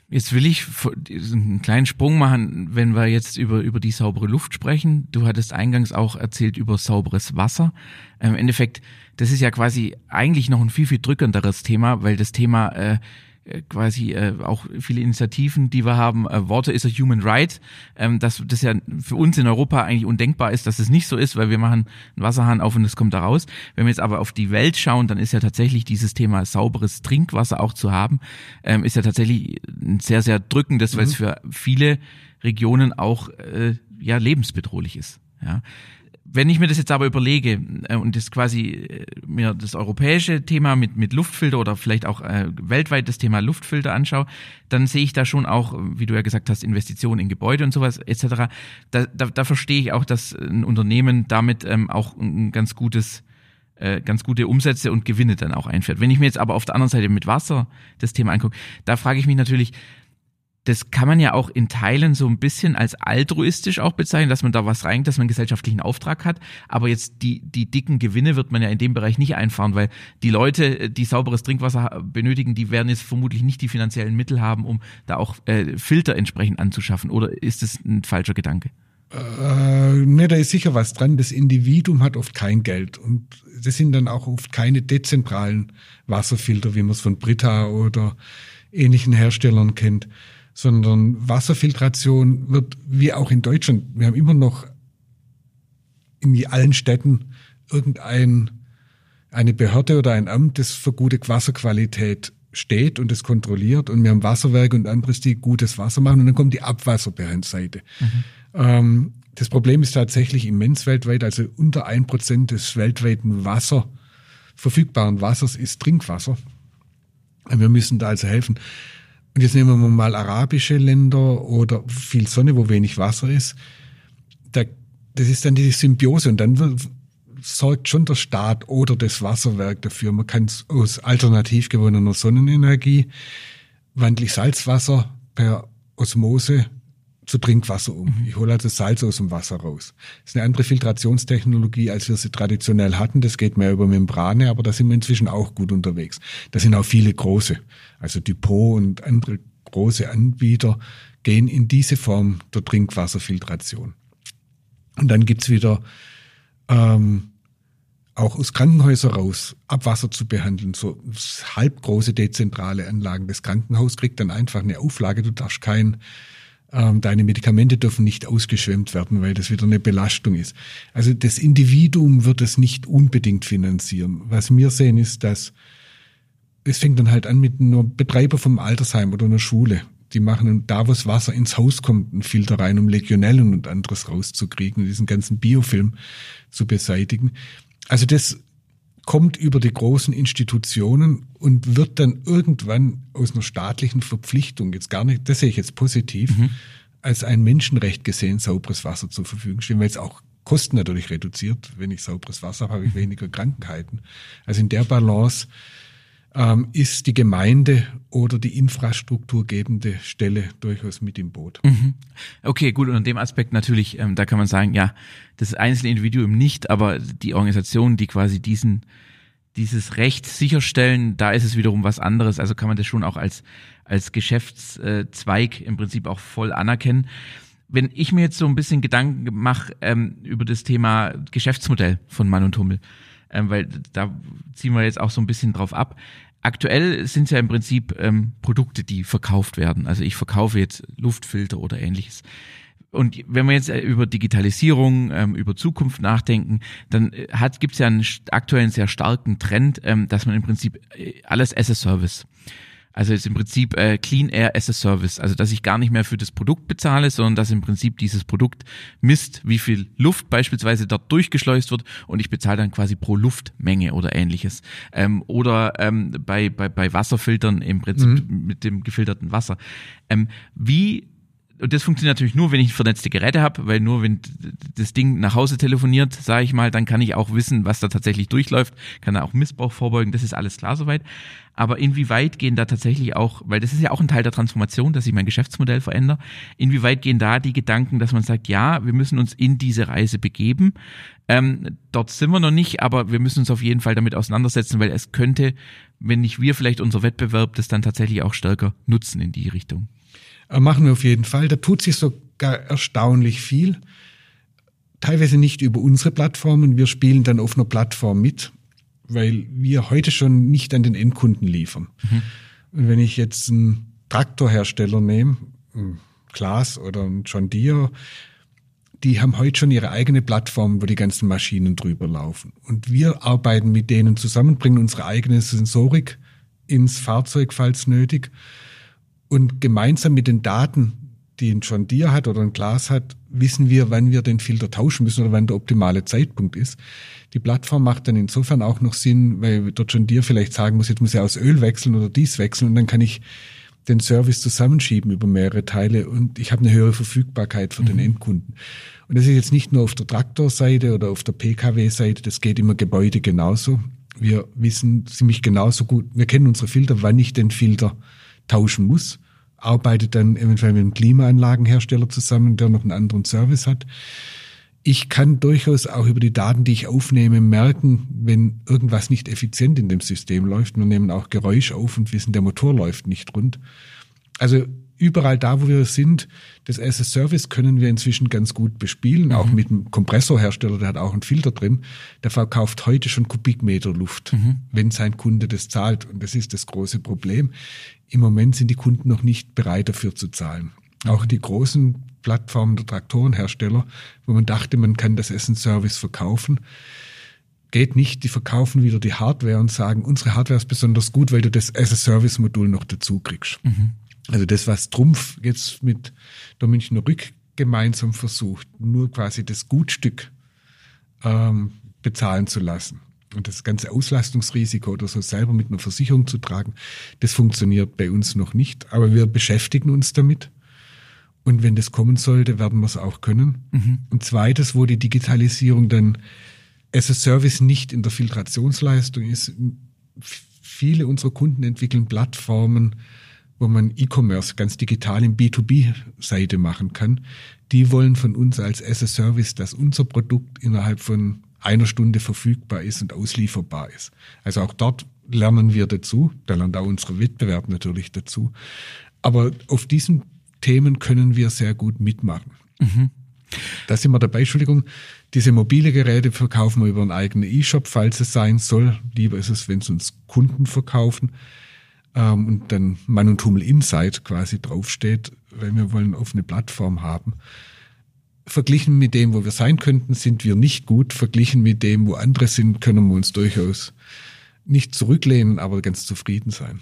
Jetzt will ich einen kleinen Sprung machen, wenn wir jetzt über, über die saubere Luft sprechen. Du hattest eingangs auch erzählt über sauberes Wasser. Im Endeffekt, das ist ja quasi eigentlich noch ein viel, viel drückenderes Thema, weil das Thema äh, quasi äh, auch viele Initiativen, die wir haben. Äh, Water is a Human Right, ähm, dass das ja für uns in Europa eigentlich undenkbar ist, dass es nicht so ist, weil wir machen einen Wasserhahn auf und es kommt da raus. Wenn wir jetzt aber auf die Welt schauen, dann ist ja tatsächlich dieses Thema sauberes Trinkwasser auch zu haben, ähm, ist ja tatsächlich ein sehr, sehr drückendes, mhm. weil es für viele Regionen auch äh, ja lebensbedrohlich ist. Ja. Wenn ich mir das jetzt aber überlege äh, und das quasi äh, mir das europäische Thema mit, mit Luftfilter oder vielleicht auch äh, weltweit das Thema Luftfilter anschaue, dann sehe ich da schon auch, wie du ja gesagt hast, Investitionen in Gebäude und sowas etc. Da, da, da verstehe ich auch, dass ein Unternehmen damit ähm, auch ein ganz gutes äh, ganz gute Umsätze und Gewinne dann auch einfährt. Wenn ich mir jetzt aber auf der anderen Seite mit Wasser das Thema angucke, da frage ich mich natürlich, das kann man ja auch in Teilen so ein bisschen als altruistisch auch bezeichnen, dass man da was rein, dass man einen gesellschaftlichen Auftrag hat. Aber jetzt die, die dicken Gewinne wird man ja in dem Bereich nicht einfahren, weil die Leute, die sauberes Trinkwasser benötigen, die werden jetzt vermutlich nicht die finanziellen Mittel haben, um da auch äh, Filter entsprechend anzuschaffen. Oder ist das ein falscher Gedanke? Äh, ne, da ist sicher was dran. Das Individuum hat oft kein Geld und das sind dann auch oft keine dezentralen Wasserfilter, wie man es von Brita oder ähnlichen Herstellern kennt sondern Wasserfiltration wird, wie auch in Deutschland, wir haben immer noch in allen Städten irgendein eine Behörde oder ein Amt, das für gute Wasserqualität steht und es kontrolliert und wir haben Wasserwerke und anderes, die gutes Wasser machen und dann kommt die Abwasserbehandseite. Mhm. Ähm, das Problem ist tatsächlich immens weltweit, also unter ein Prozent des weltweiten Wasser, verfügbaren Wassers ist Trinkwasser. Wir müssen da also helfen. Und jetzt nehmen wir mal arabische Länder oder viel Sonne, wo wenig Wasser ist. Da, das ist dann die Symbiose und dann wird, sorgt schon der Staat oder das Wasserwerk dafür. Man kann aus alternativ gewonnener Sonnenenergie wandle ich Salzwasser per Osmose zu Trinkwasser um. Mhm. Ich hole also Salz aus dem Wasser raus. Das ist eine andere Filtrationstechnologie, als wir sie traditionell hatten. Das geht mehr über Membrane, aber da sind wir inzwischen auch gut unterwegs. Da sind auch viele große, also Dupont und andere große Anbieter gehen in diese Form der Trinkwasserfiltration. Und dann gibt's wieder ähm, auch aus Krankenhäusern raus Abwasser zu behandeln, so halbgroße dezentrale Anlagen. Das Krankenhaus kriegt dann einfach eine Auflage, du darfst kein deine Medikamente dürfen nicht ausgeschwemmt werden, weil das wieder eine Belastung ist. Also das Individuum wird es nicht unbedingt finanzieren. Was wir sehen ist, dass es fängt dann halt an mit einem Betreiber vom Altersheim oder einer Schule. Die machen da, wo das Wasser ins Haus kommt, einen Filter rein, um Legionellen und anderes rauszukriegen und diesen ganzen Biofilm zu beseitigen. Also das kommt über die großen Institutionen und wird dann irgendwann aus einer staatlichen Verpflichtung, jetzt gar nicht, das sehe ich jetzt positiv, mhm. als ein Menschenrecht gesehen, sauberes Wasser zur Verfügung stehen, weil es auch Kosten natürlich reduziert. Wenn ich sauberes Wasser habe, habe ich weniger Krankheiten. Also in der Balance ähm, ist die Gemeinde oder die infrastrukturgebende Stelle durchaus mit im Boot. Mhm. Okay, gut. Und in dem Aspekt natürlich, ähm, da kann man sagen, ja, das einzelne Individuum nicht, aber die Organisationen, die quasi diesen dieses Recht sicherstellen, da ist es wiederum was anderes. Also kann man das schon auch als, als Geschäftszweig im Prinzip auch voll anerkennen. Wenn ich mir jetzt so ein bisschen Gedanken mache ähm, über das Thema Geschäftsmodell von Mann und Hummel, ähm, weil da ziehen wir jetzt auch so ein bisschen drauf ab. Aktuell sind es ja im Prinzip ähm, Produkte, die verkauft werden. Also ich verkaufe jetzt Luftfilter oder ähnliches. Und wenn wir jetzt äh, über Digitalisierung, ähm, über Zukunft nachdenken, dann äh, gibt es ja einen aktuellen sehr starken Trend, ähm, dass man im Prinzip äh, alles as a Service also ist im Prinzip äh, Clean Air as a Service. Also dass ich gar nicht mehr für das Produkt bezahle, sondern dass im Prinzip dieses Produkt misst, wie viel Luft beispielsweise dort durchgeschleust wird und ich bezahle dann quasi pro Luftmenge oder ähnliches. Ähm, oder ähm, bei, bei, bei Wasserfiltern im Prinzip mhm. mit dem gefilterten Wasser. Ähm, wie und das funktioniert natürlich nur, wenn ich vernetzte Geräte habe, weil nur wenn das Ding nach Hause telefoniert, sage ich mal, dann kann ich auch wissen, was da tatsächlich durchläuft, kann da auch Missbrauch vorbeugen, das ist alles klar soweit. Aber inwieweit gehen da tatsächlich auch, weil das ist ja auch ein Teil der Transformation, dass ich mein Geschäftsmodell verändere, inwieweit gehen da die Gedanken, dass man sagt, ja, wir müssen uns in diese Reise begeben. Ähm, dort sind wir noch nicht, aber wir müssen uns auf jeden Fall damit auseinandersetzen, weil es könnte, wenn nicht wir, vielleicht unser Wettbewerb das dann tatsächlich auch stärker nutzen in die Richtung. Äh, machen wir auf jeden Fall. Da tut sich sogar erstaunlich viel. Teilweise nicht über unsere Plattformen. Wir spielen dann auf einer Plattform mit, weil wir heute schon nicht an den Endkunden liefern. Mhm. Und wenn ich jetzt einen Traktorhersteller nehme, Klaas oder ein John Deere, die haben heute schon ihre eigene Plattform, wo die ganzen Maschinen drüber laufen. Und wir arbeiten mit denen zusammen, bringen unsere eigene Sensorik ins Fahrzeug, falls nötig und gemeinsam mit den Daten, die ein John Deere hat oder ein Glas hat, wissen wir, wann wir den Filter tauschen müssen oder wann der optimale Zeitpunkt ist. Die Plattform macht dann insofern auch noch Sinn, weil der John Deere vielleicht sagen muss, jetzt muss er aus Öl wechseln oder dies wechseln und dann kann ich den Service zusammenschieben über mehrere Teile und ich habe eine höhere Verfügbarkeit für mhm. den Endkunden. Und das ist jetzt nicht nur auf der Traktorseite oder auf der PKW-Seite, das geht immer Gebäude genauso. Wir wissen ziemlich genauso gut, wir kennen unsere Filter, wann ich den Filter tauschen muss, arbeitet dann eventuell mit einem Klimaanlagenhersteller zusammen, der noch einen anderen Service hat. Ich kann durchaus auch über die Daten, die ich aufnehme, merken, wenn irgendwas nicht effizient in dem System läuft. Wir nehmen auch Geräusch auf und wissen, der Motor läuft nicht rund. Also überall da, wo wir sind, das as a Service können wir inzwischen ganz gut bespielen, mhm. auch mit einem Kompressorhersteller, der hat auch einen Filter drin, der verkauft heute schon Kubikmeter Luft, mhm. wenn sein Kunde das zahlt. Und das ist das große Problem. Im Moment sind die Kunden noch nicht bereit dafür zu zahlen. Auch die großen Plattformen der Traktorenhersteller, wo man dachte, man kann das as a Service verkaufen, geht nicht. Die verkaufen wieder die Hardware und sagen, unsere Hardware ist besonders gut, weil du das as a Service Modul noch dazu kriegst. Mhm. Also das, was Trumpf jetzt mit der Münchner Rück gemeinsam versucht, nur quasi das Gutstück ähm, bezahlen zu lassen und das ganze Auslastungsrisiko oder so selber mit einer Versicherung zu tragen, das funktioniert bei uns noch nicht. Aber wir beschäftigen uns damit. Und wenn das kommen sollte, werden wir es auch können. Mhm. Und zweites, wo die Digitalisierung dann as a Service nicht in der Filtrationsleistung ist. Viele unserer Kunden entwickeln Plattformen, wo man E-Commerce ganz digital im B2B-Seite machen kann. Die wollen von uns als as a Service, dass unser Produkt innerhalb von einer Stunde verfügbar ist und auslieferbar ist. Also auch dort lernen wir dazu. Da lernt auch unser Wettbewerb natürlich dazu. Aber auf diesen Themen können wir sehr gut mitmachen. Mhm. Da sind wir dabei, Entschuldigung, diese mobile Geräte verkaufen wir über einen eigenen E-Shop, falls es sein soll. Lieber ist es, wenn es uns Kunden verkaufen ähm, und dann Mann und Hummel Insight quasi draufsteht, weil wir wollen offene Plattform haben. Verglichen mit dem, wo wir sein könnten, sind wir nicht gut. Verglichen mit dem, wo andere sind, können wir uns durchaus nicht zurücklehnen, aber ganz zufrieden sein.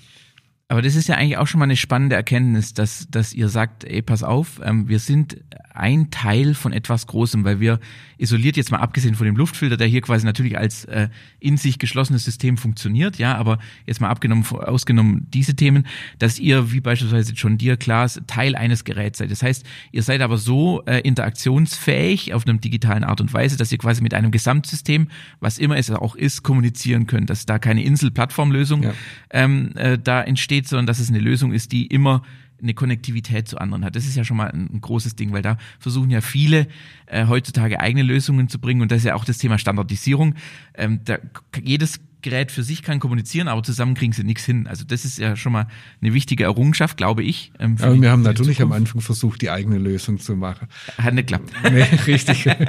Aber das ist ja eigentlich auch schon mal eine spannende Erkenntnis, dass, dass ihr sagt, ey, pass auf, ähm, wir sind ein Teil von etwas Großem, weil wir isoliert jetzt mal abgesehen von dem Luftfilter, der hier quasi natürlich als äh, in sich geschlossenes System funktioniert, ja, aber jetzt mal abgenommen, ausgenommen diese Themen, dass ihr wie beispielsweise John Deere Class Teil eines Geräts seid. Das heißt, ihr seid aber so äh, interaktionsfähig auf einem digitalen Art und Weise, dass ihr quasi mit einem Gesamtsystem, was immer es auch ist, kommunizieren könnt, dass da keine Insel-Plattformlösung ja. ähm, äh, da entsteht, sondern dass es eine Lösung ist, die immer eine Konnektivität zu anderen hat. Das ist ja schon mal ein, ein großes Ding, weil da versuchen ja viele äh, heutzutage eigene Lösungen zu bringen und das ist ja auch das Thema Standardisierung. Ähm, da, jedes Gerät für sich kann kommunizieren, aber zusammen kriegen sie nichts hin. Also das ist ja schon mal eine wichtige Errungenschaft, glaube ich. Ähm, aber wir haben natürlich am Anfang versucht, die eigene Lösung zu machen. Hat nicht geklappt. Nee, richtig. es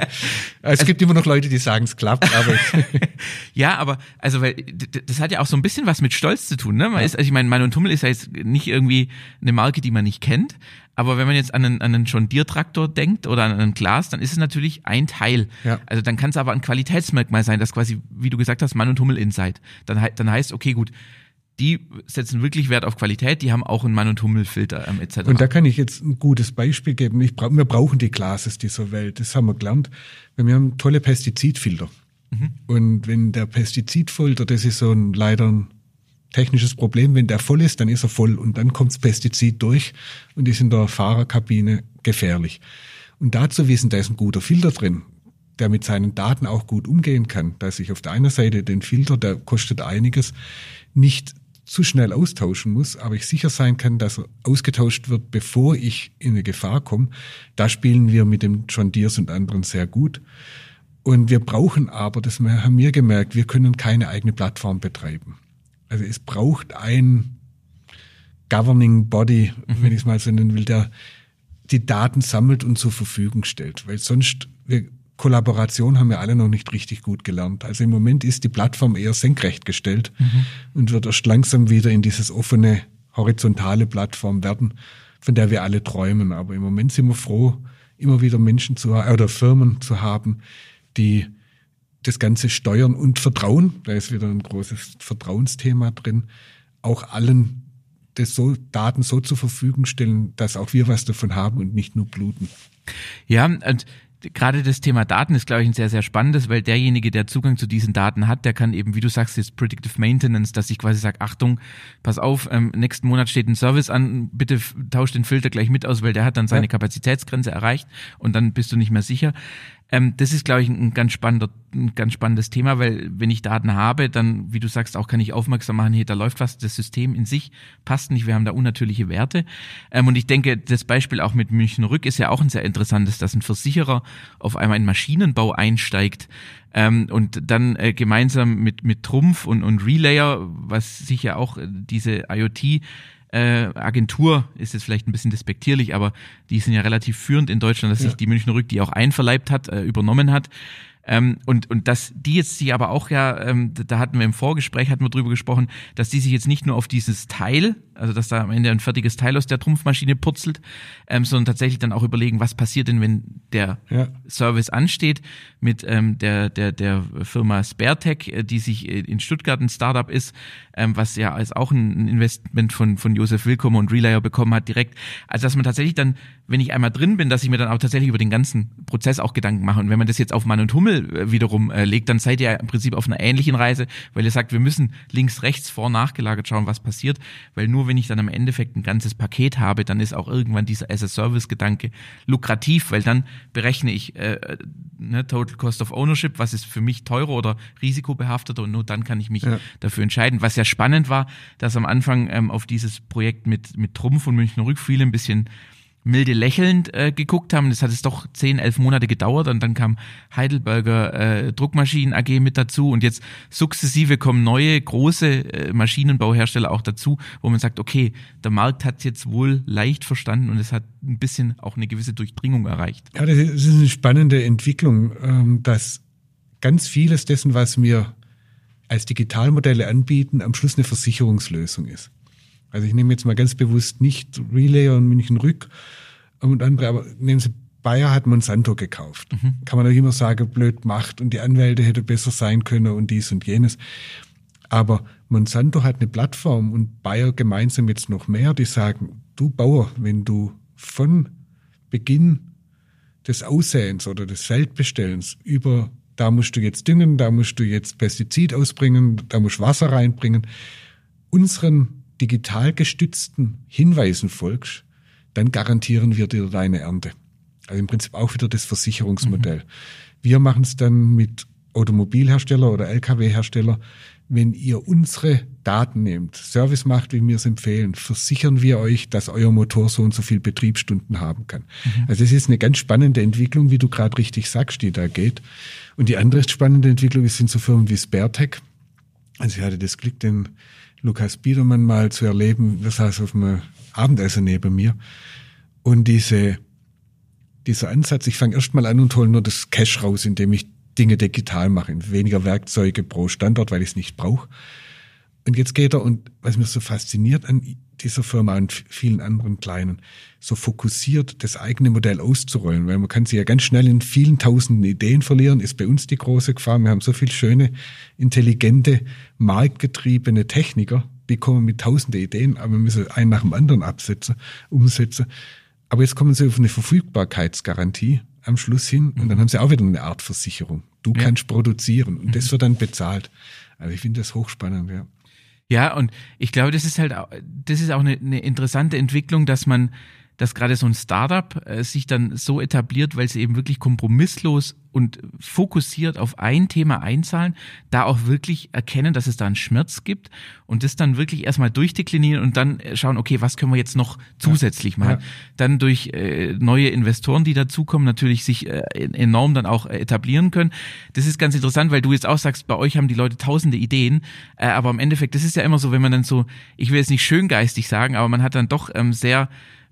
also, gibt immer noch Leute, die sagen, es klappt, aber ja, aber also weil das hat ja auch so ein bisschen was mit Stolz zu tun. Ne? Man ja. ist, also ich meine, Mann und Tummel ist ja jetzt nicht irgendwie eine Marke, die man nicht kennt, aber wenn man jetzt an einen, an einen John Deere Traktor denkt oder an einen Glas, dann ist es natürlich ein Teil. Ja. Also dann kann es aber ein Qualitätsmerkmal sein, das quasi, wie du gesagt hast, Mann und Hummel Insight. Dann, dann heißt, okay, gut, die setzen wirklich Wert auf Qualität, die haben auch einen Mann- und Hummelfilter ähm, etc. Und da kann ich jetzt ein gutes Beispiel geben. Ich bra wir brauchen die Glases dieser Welt, das haben wir gelernt. Wir haben tolle Pestizidfilter. Mhm. Und wenn der Pestizidfilter, das ist so ein leider ein technisches Problem. Wenn der voll ist, dann ist er voll und dann kommt das Pestizid durch und ist in der Fahrerkabine gefährlich. Und dazu wissen, da ist ein guter Filter drin, der mit seinen Daten auch gut umgehen kann, dass ich auf der einen Seite den Filter, der kostet einiges, nicht zu schnell austauschen muss, aber ich sicher sein kann, dass er ausgetauscht wird, bevor ich in eine Gefahr komme. Da spielen wir mit dem John Deere und anderen sehr gut. Und wir brauchen aber, das haben wir gemerkt, wir können keine eigene Plattform betreiben. Also es braucht ein Governing Body, mhm. wenn ich es mal so nennen will, der die Daten sammelt und zur Verfügung stellt. Weil sonst, wir, Kollaboration haben wir alle noch nicht richtig gut gelernt. Also im Moment ist die Plattform eher senkrecht gestellt mhm. und wird erst langsam wieder in dieses offene, horizontale Plattform werden, von der wir alle träumen. Aber im Moment sind wir froh, immer wieder Menschen zu oder Firmen zu haben, die das Ganze steuern und Vertrauen, da ist wieder ein großes Vertrauensthema drin, auch allen das so, Daten so zur Verfügung stellen, dass auch wir was davon haben und nicht nur bluten. Ja, und gerade das Thema Daten ist, glaube ich, ein sehr, sehr spannendes, weil derjenige, der Zugang zu diesen Daten hat, der kann eben, wie du sagst, jetzt Predictive Maintenance, dass ich quasi sage, Achtung, pass auf, ähm, nächsten Monat steht ein Service an, bitte tausch den Filter gleich mit aus, weil der hat dann seine ja. Kapazitätsgrenze erreicht und dann bist du nicht mehr sicher. Ähm, das ist, glaube ich, ein ganz, spannender, ein ganz spannendes Thema, weil wenn ich Daten habe, dann, wie du sagst, auch kann ich aufmerksam machen, hey, da läuft was, das System in sich passt nicht, wir haben da unnatürliche Werte. Ähm, und ich denke, das Beispiel auch mit München Rück ist ja auch ein sehr interessantes, dass ein Versicherer auf einmal in Maschinenbau einsteigt ähm, und dann äh, gemeinsam mit, mit Trumpf und, und Relayer, was sich ja auch äh, diese IoT äh, Agentur ist jetzt vielleicht ein bisschen despektierlich, aber die sind ja relativ führend in Deutschland, dass ja. sich die Münchner Rück, die auch einverleibt hat, äh, übernommen hat. Ähm, und, und dass die jetzt sich aber auch ja, ähm, da hatten wir im Vorgespräch, hatten wir drüber gesprochen, dass die sich jetzt nicht nur auf dieses Teil, also dass da am Ende ein fertiges Teil aus der Trumpfmaschine putzelt, ähm, sondern tatsächlich dann auch überlegen, was passiert denn, wenn der ja. Service ansteht mit ähm, der, der, der Firma SpareTech, äh, die sich in Stuttgart ein Startup ist, ähm, was ja als auch ein Investment von, von Josef Willkommen und Relayer bekommen hat direkt. Also dass man tatsächlich dann, wenn ich einmal drin bin, dass ich mir dann auch tatsächlich über den ganzen Prozess auch Gedanken mache. Und wenn man das jetzt auf Mann und Hummel äh, wiederum äh, legt, dann seid ihr im Prinzip auf einer ähnlichen Reise, weil ihr sagt, wir müssen links, rechts, vor, nachgelagert schauen, was passiert, weil nur wenn ich dann am Endeffekt ein ganzes Paket habe, dann ist auch irgendwann dieser As-a-Service-Gedanke lukrativ, weil dann berechne ich äh, ne, Total Cost of Ownership, was ist für mich teurer oder risikobehafteter und nur dann kann ich mich ja. dafür entscheiden. Was ja spannend war, dass am Anfang ähm, auf dieses Projekt mit, mit Trumpf und Münchner Rück viele ein bisschen milde lächelnd äh, geguckt haben. Das hat es doch zehn, elf Monate gedauert und dann kam Heidelberger äh, Druckmaschinen AG mit dazu und jetzt sukzessive kommen neue große äh, Maschinenbauhersteller auch dazu, wo man sagt, okay, der Markt hat jetzt wohl leicht verstanden und es hat ein bisschen auch eine gewisse Durchdringung erreicht. Ja, das ist eine spannende Entwicklung, ähm, dass ganz vieles dessen, was wir als Digitalmodelle anbieten, am Schluss eine Versicherungslösung ist. Also ich nehme jetzt mal ganz bewusst nicht Relay und München Rück und andere, aber nehmen Sie Bayer hat Monsanto gekauft. Mhm. Kann man doch immer sagen, blöd macht und die Anwälte hätte besser sein können und dies und jenes. Aber Monsanto hat eine Plattform und Bayer gemeinsam jetzt noch mehr, die sagen, du Bauer, wenn du von Beginn des Aussäens oder des Feldbestellens über da musst du jetzt düngen, da musst du jetzt Pestizid ausbringen, da musst du Wasser reinbringen, unseren digital gestützten Hinweisen folgst, dann garantieren wir dir deine Ernte. Also im Prinzip auch wieder das Versicherungsmodell. Mhm. Wir machen es dann mit Automobilhersteller oder Lkw-Hersteller. Wenn ihr unsere Daten nehmt, Service macht, wie wir es empfehlen, versichern wir euch, dass euer Motor so und so viel Betriebsstunden haben kann. Mhm. Also es ist eine ganz spannende Entwicklung, wie du gerade richtig sagst, die da geht. Und die andere spannende Entwicklung sind so Firmen wie SpareTech. Also ich hatte das Glück, den Lukas Biedermann mal zu erleben. Wir saßen auf einem Abendessen neben mir. Und diese, dieser Ansatz, ich fange erstmal an und hole nur das Cash raus, indem ich Dinge digital mache, weniger Werkzeuge pro Standort, weil ich es nicht brauche. Und jetzt geht er und was mich so fasziniert an dieser Firma und vielen anderen kleinen, so fokussiert das eigene Modell auszurollen, weil man kann sich ja ganz schnell in vielen tausenden Ideen verlieren, ist bei uns die große Gefahr. Wir haben so viel schöne, intelligente, marktgetriebene Techniker, die kommen mit tausenden Ideen, aber wir müssen einen nach dem anderen absetzen, umsetzen. Aber jetzt kommen sie auf eine Verfügbarkeitsgarantie am Schluss hin und dann haben sie auch wieder eine Art Versicherung. Du ja. kannst produzieren und das wird dann bezahlt. Also ich finde das hochspannend, ja. Ja, und ich glaube, das ist halt, das ist auch eine, eine interessante Entwicklung, dass man, dass gerade so ein Startup äh, sich dann so etabliert, weil sie eben wirklich kompromisslos und fokussiert auf ein Thema einzahlen, da auch wirklich erkennen, dass es da einen Schmerz gibt und das dann wirklich erstmal durchdeklinieren und dann schauen, okay, was können wir jetzt noch zusätzlich machen? Ja. Dann durch äh, neue Investoren, die dazukommen, natürlich sich äh, enorm dann auch äh, etablieren können. Das ist ganz interessant, weil du jetzt auch sagst, bei euch haben die Leute tausende Ideen, äh, aber im Endeffekt, das ist ja immer so, wenn man dann so, ich will jetzt nicht schöngeistig sagen, aber man hat dann doch ähm, sehr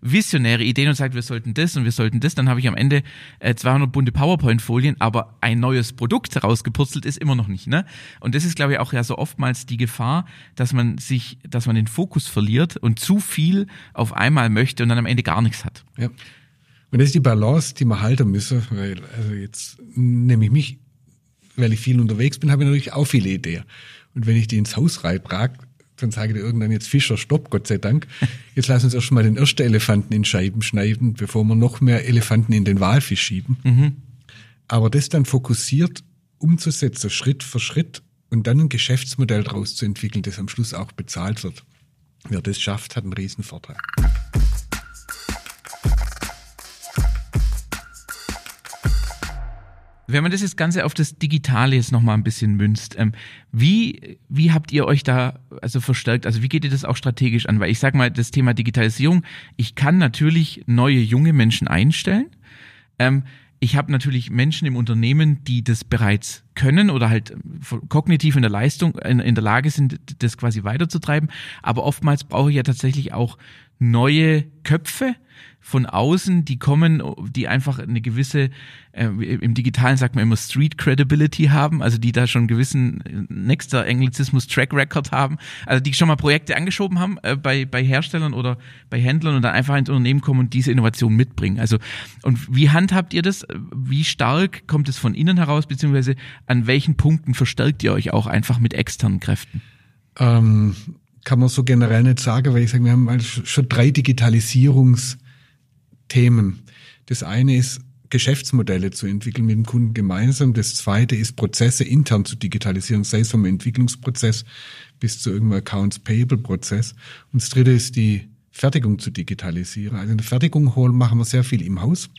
visionäre Ideen und sagt, wir sollten das und wir sollten das, dann habe ich am Ende äh, 200 bunte PowerPoint-Folien, aber ein neues Produkt rausgepurzelt ist immer noch nicht. Ne? Und das ist, glaube ich, auch ja so oftmals die Gefahr, dass man sich, dass man den Fokus verliert und zu viel auf einmal möchte und dann am Ende gar nichts hat. Ja. Und das ist die Balance, die man halten müsse, weil also jetzt nehme ich mich, weil ich viel unterwegs bin, habe ich natürlich auch viele Ideen. Und wenn ich die ins Haus reintrage, dann sage ich irgendwann jetzt Fischer, stopp, Gott sei Dank. Jetzt lass uns erst mal den ersten Elefanten in Scheiben schneiden, bevor wir noch mehr Elefanten in den Walfisch schieben. Mhm. Aber das dann fokussiert umzusetzen, Schritt für Schritt und dann ein Geschäftsmodell daraus zu entwickeln, das am Schluss auch bezahlt wird. Wer das schafft, hat einen riesen Vorteil. Wenn man das jetzt Ganze auf das Digitale jetzt nochmal ein bisschen münzt, ähm, wie, wie habt ihr euch da also verstärkt? Also wie geht ihr das auch strategisch an? Weil ich sage mal, das Thema Digitalisierung, ich kann natürlich neue junge Menschen einstellen. Ähm, ich habe natürlich Menschen im Unternehmen, die das bereits können oder halt kognitiv in der Leistung, in, in der Lage sind, das quasi weiterzutreiben. Aber oftmals brauche ich ja tatsächlich auch neue Köpfe, von außen, die kommen, die einfach eine gewisse, äh, im Digitalen sagt man immer Street Credibility haben, also die da schon einen gewissen nächster Englizismus Track Record haben, also die schon mal Projekte angeschoben haben äh, bei, bei Herstellern oder bei Händlern und dann einfach ins Unternehmen kommen und diese Innovation mitbringen. Also und wie handhabt ihr das? Wie stark kommt es von innen heraus, beziehungsweise an welchen Punkten verstärkt ihr euch auch einfach mit externen Kräften? Ähm, kann man so generell nicht sagen, weil ich sage, wir haben schon drei Digitalisierungs- Themen. Das eine ist, Geschäftsmodelle zu entwickeln mit dem Kunden gemeinsam. Das zweite ist, Prozesse intern zu digitalisieren, sei es vom Entwicklungsprozess bis zu irgendeinem Accounts Payable Prozess. Und das dritte ist, die Fertigung zu digitalisieren. Also eine Fertigung holen machen wir sehr viel im Haus.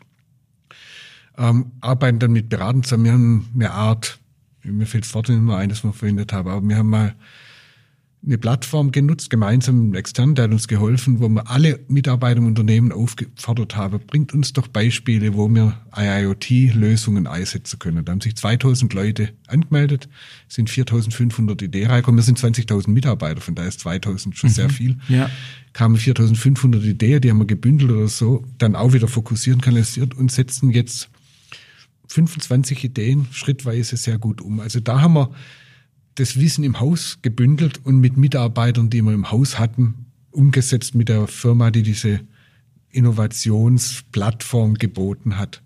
Ähm, arbeiten dann mit Beratern zusammen. Wir haben eine Art, mir fällt das nicht mehr ein, das wir verwendet haben, aber wir haben mal eine Plattform genutzt, gemeinsam mit extern, der hat uns geholfen, wo wir alle Mitarbeiter im Unternehmen aufgefordert haben, bringt uns doch Beispiele, wo wir IoT-Lösungen einsetzen können. Da haben sich 2000 Leute angemeldet, sind 4500 Ideen reingekommen. Wir sind 20.000 Mitarbeiter, von daher ist 2000 schon mhm. sehr viel. Ja. Kamen 4500 Ideen, die haben wir gebündelt oder so, dann auch wieder fokussieren, kanalisiert und setzen jetzt 25 Ideen schrittweise sehr gut um. Also da haben wir das Wissen im Haus gebündelt und mit Mitarbeitern, die wir im Haus hatten, umgesetzt mit der Firma, die diese Innovationsplattform geboten hat,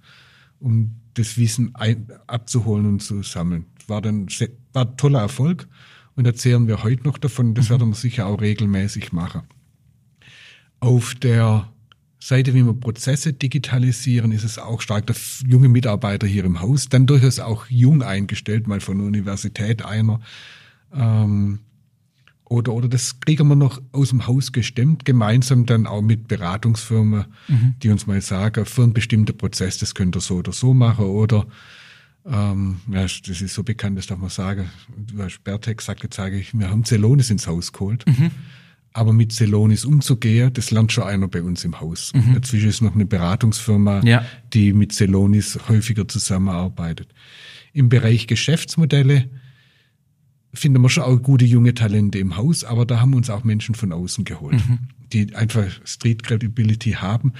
um das Wissen ein, abzuholen und zu sammeln. War dann war ein toller Erfolg und erzählen wir heute noch davon. Das mhm. werden wir sicher auch regelmäßig machen. Auf der Seite, wie wir Prozesse digitalisieren, ist es auch stark der junge Mitarbeiter hier im Haus, dann durchaus auch jung eingestellt, mal von der Universität einer. Ähm, oder, oder das kriegen wir noch aus dem Haus gestemmt, gemeinsam dann auch mit Beratungsfirmen, mhm. die uns mal sagen, für einen bestimmten Prozess, das könnt ihr so oder so machen oder ähm, ja, das ist so bekannt, das darf man sagen. Bertex sagt, jetzt sage ich, wir haben Zelonis ins Haus geholt. Mhm. Aber mit Celonis umzugehen, das lernt schon einer bei uns im Haus. Mhm. Dazwischen ist noch eine Beratungsfirma, ja. die mit Celonis häufiger zusammenarbeitet. Im Bereich Geschäftsmodelle finden wir schon auch gute junge Talente im Haus, aber da haben wir uns auch Menschen von außen geholt, mhm. die einfach Street Credibility haben,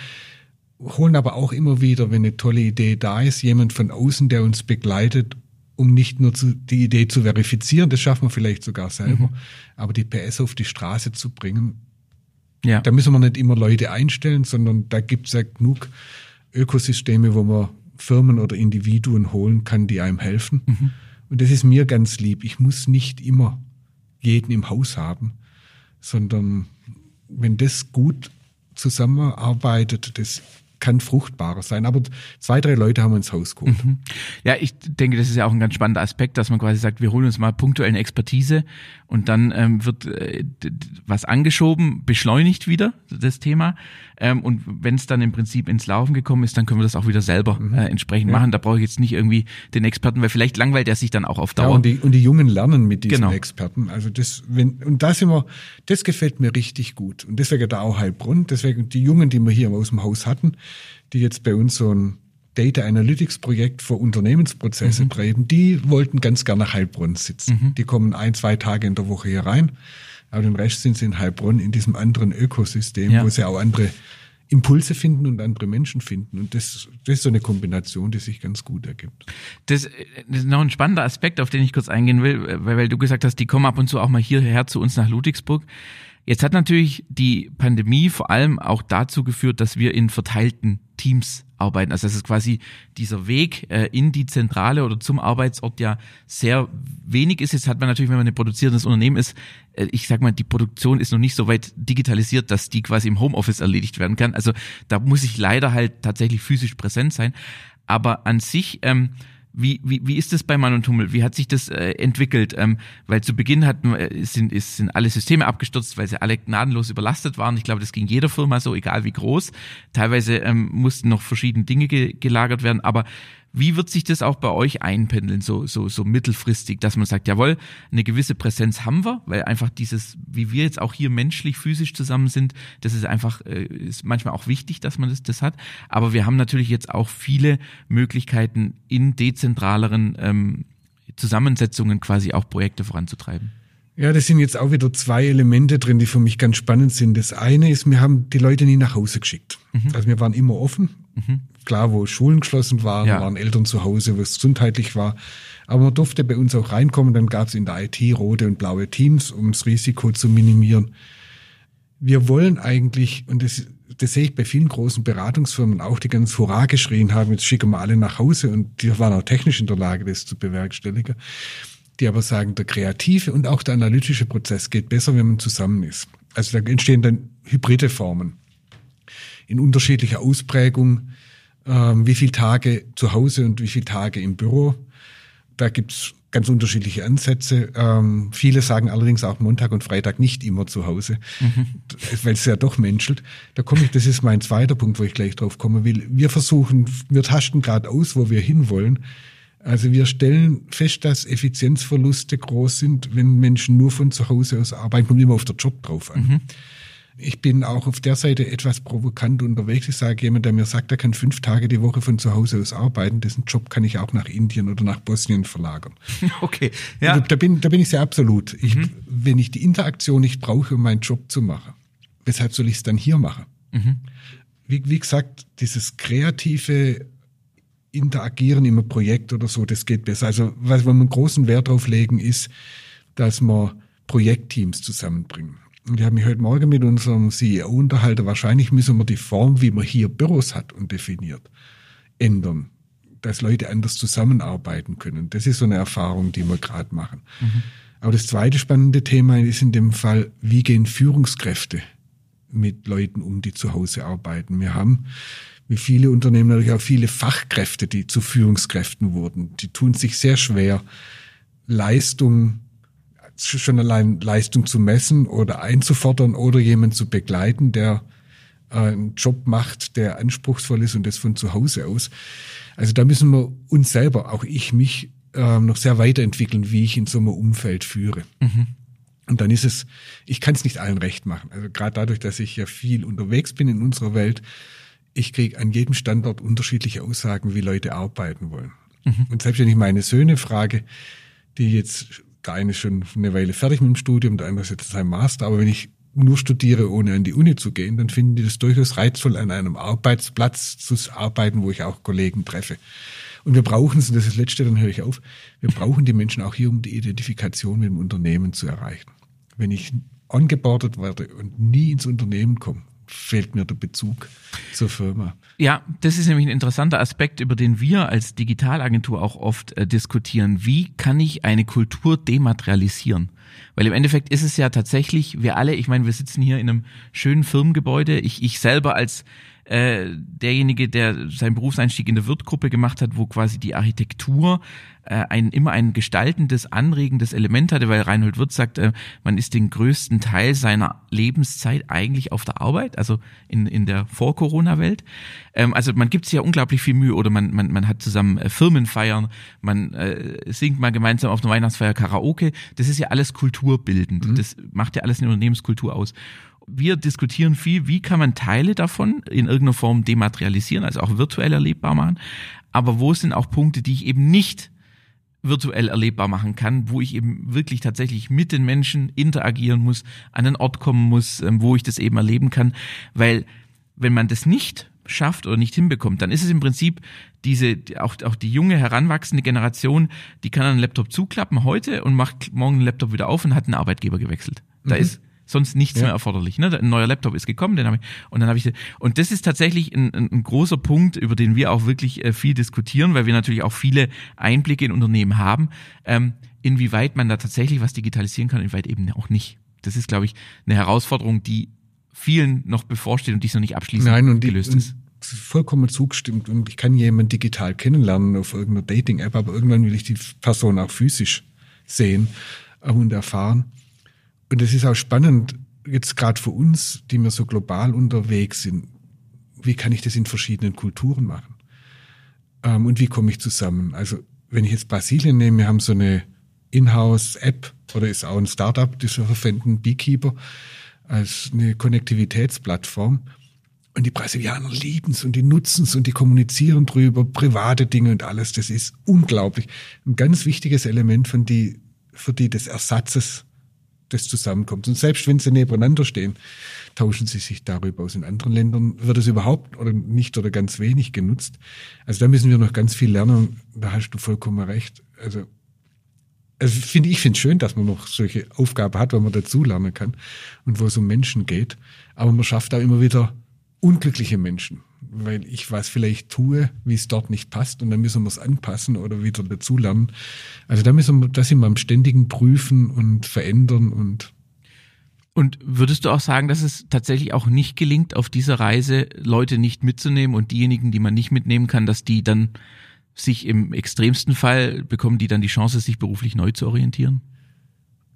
holen aber auch immer wieder, wenn eine tolle Idee da ist, jemand von außen, der uns begleitet um nicht nur zu, die Idee zu verifizieren, das schaffen wir vielleicht sogar selber, mhm. aber die PS auf die Straße zu bringen, ja. da müssen wir nicht immer Leute einstellen, sondern da gibt es ja genug Ökosysteme, wo man Firmen oder Individuen holen kann, die einem helfen. Mhm. Und das ist mir ganz lieb. Ich muss nicht immer jeden im Haus haben, sondern wenn das gut zusammenarbeitet, das kann fruchtbarer sein. Aber zwei, drei Leute haben ins Haus geholt. Mhm. Ja, ich denke, das ist ja auch ein ganz spannender Aspekt, dass man quasi sagt, wir holen uns mal punktuelle Expertise und dann ähm, wird äh, was angeschoben, beschleunigt wieder das Thema. Ähm, und wenn es dann im Prinzip ins Laufen gekommen ist, dann können wir das auch wieder selber mhm. äh, entsprechend ja. machen. Da brauche ich jetzt nicht irgendwie den Experten, weil vielleicht langweilt er sich dann auch auf Dauer. Ja, und, die, und die Jungen lernen mit diesen genau. Experten. Also das, wenn, und da sind wir, das gefällt mir richtig gut. Und deswegen da auch Heilbrunn, deswegen die Jungen, die wir hier aus dem Haus hatten, die jetzt bei uns so ein Data Analytics Projekt für Unternehmensprozesse mhm. treiben, die wollten ganz gerne nach Heilbronn sitzen. Mhm. Die kommen ein, zwei Tage in der Woche hier rein, aber den Rest sind sie in Heilbronn in diesem anderen Ökosystem, ja. wo sie auch andere Impulse finden und andere Menschen finden. Und das, das ist so eine Kombination, die sich ganz gut ergibt. Das, das ist noch ein spannender Aspekt, auf den ich kurz eingehen will, weil, weil du gesagt hast, die kommen ab und zu auch mal hierher zu uns nach Ludwigsburg. Jetzt hat natürlich die Pandemie vor allem auch dazu geführt, dass wir in verteilten Teams arbeiten. Also dass es quasi dieser Weg äh, in die Zentrale oder zum Arbeitsort ja sehr wenig ist. Jetzt hat man natürlich, wenn man ein produzierendes Unternehmen ist, äh, ich sag mal, die Produktion ist noch nicht so weit digitalisiert, dass die quasi im Homeoffice erledigt werden kann. Also da muss ich leider halt tatsächlich physisch präsent sein. Aber an sich ähm, wie, wie, wie ist das bei Mann und Hummel? Wie hat sich das äh, entwickelt? Ähm, weil zu Beginn hatten, äh, sind, ist, sind alle Systeme abgestürzt, weil sie alle gnadenlos überlastet waren. Ich glaube, das ging jeder Firma so, egal wie groß. Teilweise ähm, mussten noch verschiedene Dinge ge gelagert werden. Aber wie wird sich das auch bei euch einpendeln, so, so, so mittelfristig, dass man sagt, jawohl, eine gewisse Präsenz haben wir, weil einfach dieses, wie wir jetzt auch hier menschlich, physisch zusammen sind, das ist einfach, äh, ist manchmal auch wichtig, dass man das, das hat. Aber wir haben natürlich jetzt auch viele Möglichkeiten in dezentraleren ähm, Zusammensetzungen quasi auch Projekte voranzutreiben. Ja, das sind jetzt auch wieder zwei Elemente drin, die für mich ganz spannend sind. Das eine ist, wir haben die Leute nie nach Hause geschickt. Mhm. Also wir waren immer offen. Mhm. Klar, wo Schulen geschlossen waren, ja. waren Eltern zu Hause, wo es gesundheitlich war. Aber man durfte bei uns auch reinkommen. Dann gab es in der IT rote und blaue Teams, um das Risiko zu minimieren. Wir wollen eigentlich, und das, das sehe ich bei vielen großen Beratungsfirmen auch, die ganz Hurra geschrien haben, jetzt schicken wir alle nach Hause und die waren auch technisch in der Lage, das zu bewerkstelligen. Die aber sagen, der kreative und auch der analytische Prozess geht besser, wenn man zusammen ist. Also da entstehen dann hybride Formen in unterschiedlicher Ausprägung wie viele Tage zu Hause und wie viele Tage im Büro. Da gibt's ganz unterschiedliche Ansätze. Ähm, viele sagen allerdings auch Montag und Freitag nicht immer zu Hause, mhm. weil es ja doch menschelt. Da komme ich, das ist mein zweiter Punkt, wo ich gleich drauf kommen will. Wir versuchen, wir tasten gerade aus, wo wir hinwollen. Also wir stellen fest, dass Effizienzverluste groß sind, wenn Menschen nur von zu Hause aus arbeiten, kommt immer auf der Job drauf an. Mhm ich bin auch auf der Seite etwas provokant unterwegs. Ich sage jemand, der mir sagt, er kann fünf Tage die Woche von zu Hause aus arbeiten, dessen Job kann ich auch nach Indien oder nach Bosnien verlagern. Okay, ja. Da, da bin, da bin ich sehr absolut. Ich, mhm. Wenn ich die Interaktion nicht brauche, um meinen Job zu machen, weshalb soll ich es dann hier machen? Mhm. Wie, wie gesagt, dieses kreative Interagieren im Projekt oder so, das geht besser. Also, was wir einen großen Wert drauf legen, ist, dass wir Projektteams zusammenbringen. Und ich habe mich heute Morgen mit unserem CEO unterhalten. Wahrscheinlich müssen wir die Form, wie man hier Büros hat und definiert, ändern, dass Leute anders zusammenarbeiten können. Das ist so eine Erfahrung, die wir gerade machen. Mhm. Aber das zweite spannende Thema ist in dem Fall, wie gehen Führungskräfte mit Leuten um, die zu Hause arbeiten. Wir haben, wie viele Unternehmen, natürlich auch viele Fachkräfte, die zu Führungskräften wurden. Die tun sich sehr schwer, Leistung schon allein Leistung zu messen oder einzufordern oder jemanden zu begleiten, der äh, einen Job macht, der anspruchsvoll ist und das von zu Hause aus. Also da müssen wir uns selber, auch ich mich, äh, noch sehr weiterentwickeln, wie ich in so einem Umfeld führe. Mhm. Und dann ist es, ich kann es nicht allen recht machen. Also gerade dadurch, dass ich ja viel unterwegs bin in unserer Welt, ich kriege an jedem Standort unterschiedliche Aussagen, wie Leute arbeiten wollen. Mhm. Und selbst wenn ich meine Söhne frage, die jetzt der eine ist schon eine Weile fertig mit dem Studium, der andere ist jetzt sein Master, aber wenn ich nur studiere, ohne an die Uni zu gehen, dann finden die das durchaus reizvoll, an einem Arbeitsplatz zu arbeiten, wo ich auch Kollegen treffe. Und wir brauchen es, und das ist das Letzte, dann höre ich auf, wir brauchen die Menschen auch hier, um die Identifikation mit dem Unternehmen zu erreichen. Wenn ich ongeboardet werde und nie ins Unternehmen komme, fehlt mir der Bezug zur Firma. Ja, das ist nämlich ein interessanter Aspekt, über den wir als Digitalagentur auch oft äh, diskutieren. Wie kann ich eine Kultur dematerialisieren? Weil im Endeffekt ist es ja tatsächlich, wir alle, ich meine, wir sitzen hier in einem schönen Firmengebäude. Ich, ich selber als äh, derjenige, der seinen Berufseinstieg in der Wirtgruppe gemacht hat, wo quasi die Architektur äh, ein, immer ein gestaltendes, anregendes Element hatte, weil Reinhold Wirth sagt, äh, man ist den größten Teil seiner Lebenszeit eigentlich auf der Arbeit, also in, in der Vor-Corona-Welt. Ähm, also man gibt sich ja unglaublich viel Mühe oder man, man, man hat zusammen äh, Firmenfeiern, man äh, singt mal gemeinsam auf einer Weihnachtsfeier Karaoke. Das ist ja alles kulturbildend. Mhm. Das macht ja alles eine Unternehmenskultur aus wir diskutieren viel, wie kann man Teile davon in irgendeiner Form dematerialisieren, also auch virtuell erlebbar machen. Aber wo sind auch Punkte, die ich eben nicht virtuell erlebbar machen kann, wo ich eben wirklich tatsächlich mit den Menschen interagieren muss, an den Ort kommen muss, ähm, wo ich das eben erleben kann. Weil wenn man das nicht schafft oder nicht hinbekommt, dann ist es im Prinzip diese, auch, auch die junge, heranwachsende Generation, die kann einen Laptop zuklappen heute und macht morgen einen Laptop wieder auf und hat einen Arbeitgeber gewechselt. Da mhm. ist sonst nichts Ja. mehr erforderlich. Ne? Ein neuer Laptop ist gekommen, den habe ich und dann habe ich und das ist tatsächlich ein, ein, großer Punkt, über den wir auch wirklich äh, viel diskutieren, weil wir natürlich auch viele Einblicke in Unternehmen haben, ähm, inwieweit man da tatsächlich was digitalisieren kann, inwieweit eben auch nicht. Das ist, glaube ich, eine Herausforderung, die vielen noch bevorsteht und die noch nicht abschließend Nein, und die, gelöst ist. vollkommen zugestimmt. Und ich kann jemanden digital kennenlernen auf irgendeiner Dating-App, aber irgendwann will ich die Person auch physisch sehen äh, und erfahren. Und es ist auch spannend, jetzt gerade für uns, die wir so global unterwegs sind, wie kann ich das in verschiedenen Kulturen machen? Ähm, und wie komme ich zusammen? Also, wenn ich jetzt Brasilien nehme, wir haben so eine Inhouse-App oder ist auch ein Startup, das wir verwenden, Beekeeper, als eine Konnektivitätsplattform. Und die Brasilianer lieben es und die nutzen es und die kommunizieren drüber, private Dinge und alles. Das ist unglaublich. Ein ganz wichtiges Element von die, für die des Ersatzes des Zusammenkommens. Und selbst wenn sie nebeneinander stehen, tauschen sie sich darüber aus. In anderen Ländern wird es überhaupt oder nicht oder ganz wenig genutzt. Also da müssen wir noch ganz viel lernen. Da hast du vollkommen recht. Also, also finde ich finde es schön, dass man noch solche Aufgaben hat, wo man dazulernen kann und wo es um Menschen geht. Aber man schafft auch immer wieder unglückliche Menschen, weil ich was vielleicht tue, wie es dort nicht passt und dann müssen wir es anpassen oder wieder dazulernen. Also da müssen wir, da sind wir am ständigen Prüfen und verändern und Und würdest du auch sagen, dass es tatsächlich auch nicht gelingt, auf dieser Reise Leute nicht mitzunehmen und diejenigen, die man nicht mitnehmen kann, dass die dann sich im extremsten Fall bekommen, die dann die Chance, sich beruflich neu zu orientieren?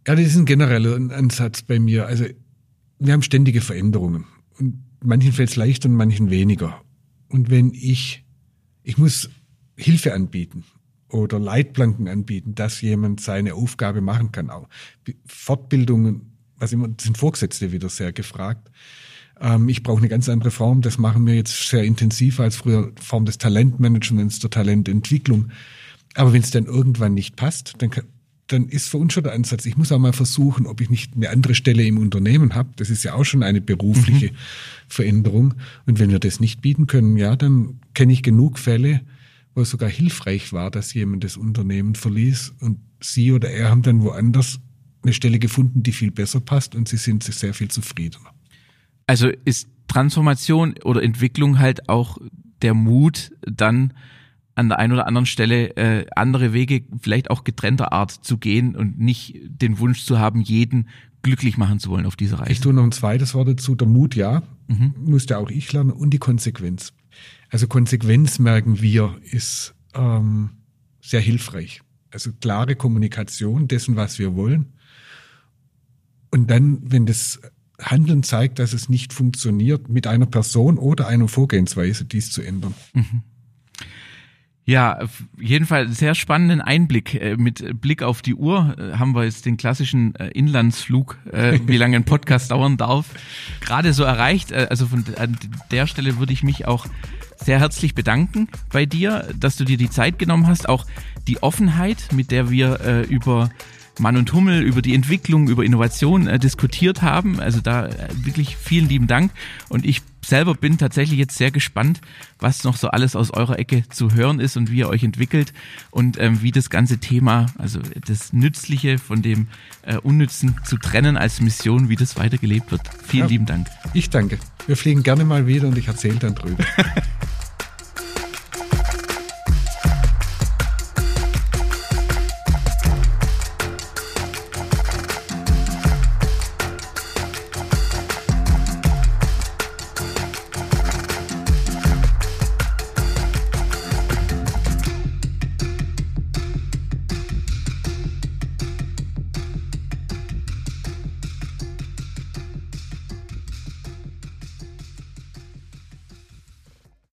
Ja, das ist ein genereller Ansatz bei mir. Also wir haben ständige Veränderungen. Und manchen fällt es leichter und manchen weniger. Und wenn ich, ich muss Hilfe anbieten oder Leitplanken anbieten, dass jemand seine Aufgabe machen kann. Auch Fortbildungen, was immer, sind Vorgesetzte wieder sehr gefragt. Ähm, ich brauche eine ganz andere Form. Das machen wir jetzt sehr intensiv als früher Form des Talentmanagements, der Talententwicklung. Aber wenn es dann irgendwann nicht passt, dann kann, dann ist für uns schon der Ansatz, ich muss auch mal versuchen, ob ich nicht eine andere Stelle im Unternehmen habe. Das ist ja auch schon eine berufliche mhm. Veränderung. Und wenn wir das nicht bieten können, ja, dann kenne ich genug Fälle, wo es sogar hilfreich war, dass jemand das Unternehmen verließ und sie oder er haben dann woanders eine Stelle gefunden, die viel besser passt und sie sind sehr viel zufriedener. Also ist Transformation oder Entwicklung halt auch der Mut, dann an der einen oder anderen Stelle äh, andere Wege, vielleicht auch getrennter Art zu gehen und nicht den Wunsch zu haben, jeden glücklich machen zu wollen auf dieser Reise. Ich tue noch ein zweites Wort dazu. Der Mut, ja, mhm. musste auch ich lernen und die Konsequenz. Also Konsequenz merken wir ist ähm, sehr hilfreich. Also klare Kommunikation dessen, was wir wollen. Und dann, wenn das Handeln zeigt, dass es nicht funktioniert, mit einer Person oder einer Vorgehensweise dies zu ändern. Mhm. Ja, jedenfalls sehr spannenden Einblick. Mit Blick auf die Uhr haben wir jetzt den klassischen Inlandsflug, wie lange ein Podcast dauern darf, gerade so erreicht. Also von an der Stelle würde ich mich auch sehr herzlich bedanken bei dir, dass du dir die Zeit genommen hast, auch die Offenheit, mit der wir über Mann und Hummel, über die Entwicklung, über Innovation äh, diskutiert haben. Also da äh, wirklich vielen lieben Dank. Und ich selber bin tatsächlich jetzt sehr gespannt, was noch so alles aus eurer Ecke zu hören ist und wie ihr euch entwickelt und ähm, wie das ganze Thema, also das Nützliche von dem äh, Unnützen zu trennen als Mission, wie das weitergelebt wird. Vielen ja, lieben Dank. Ich danke. Wir fliegen gerne mal wieder und ich erzähle dann drüber.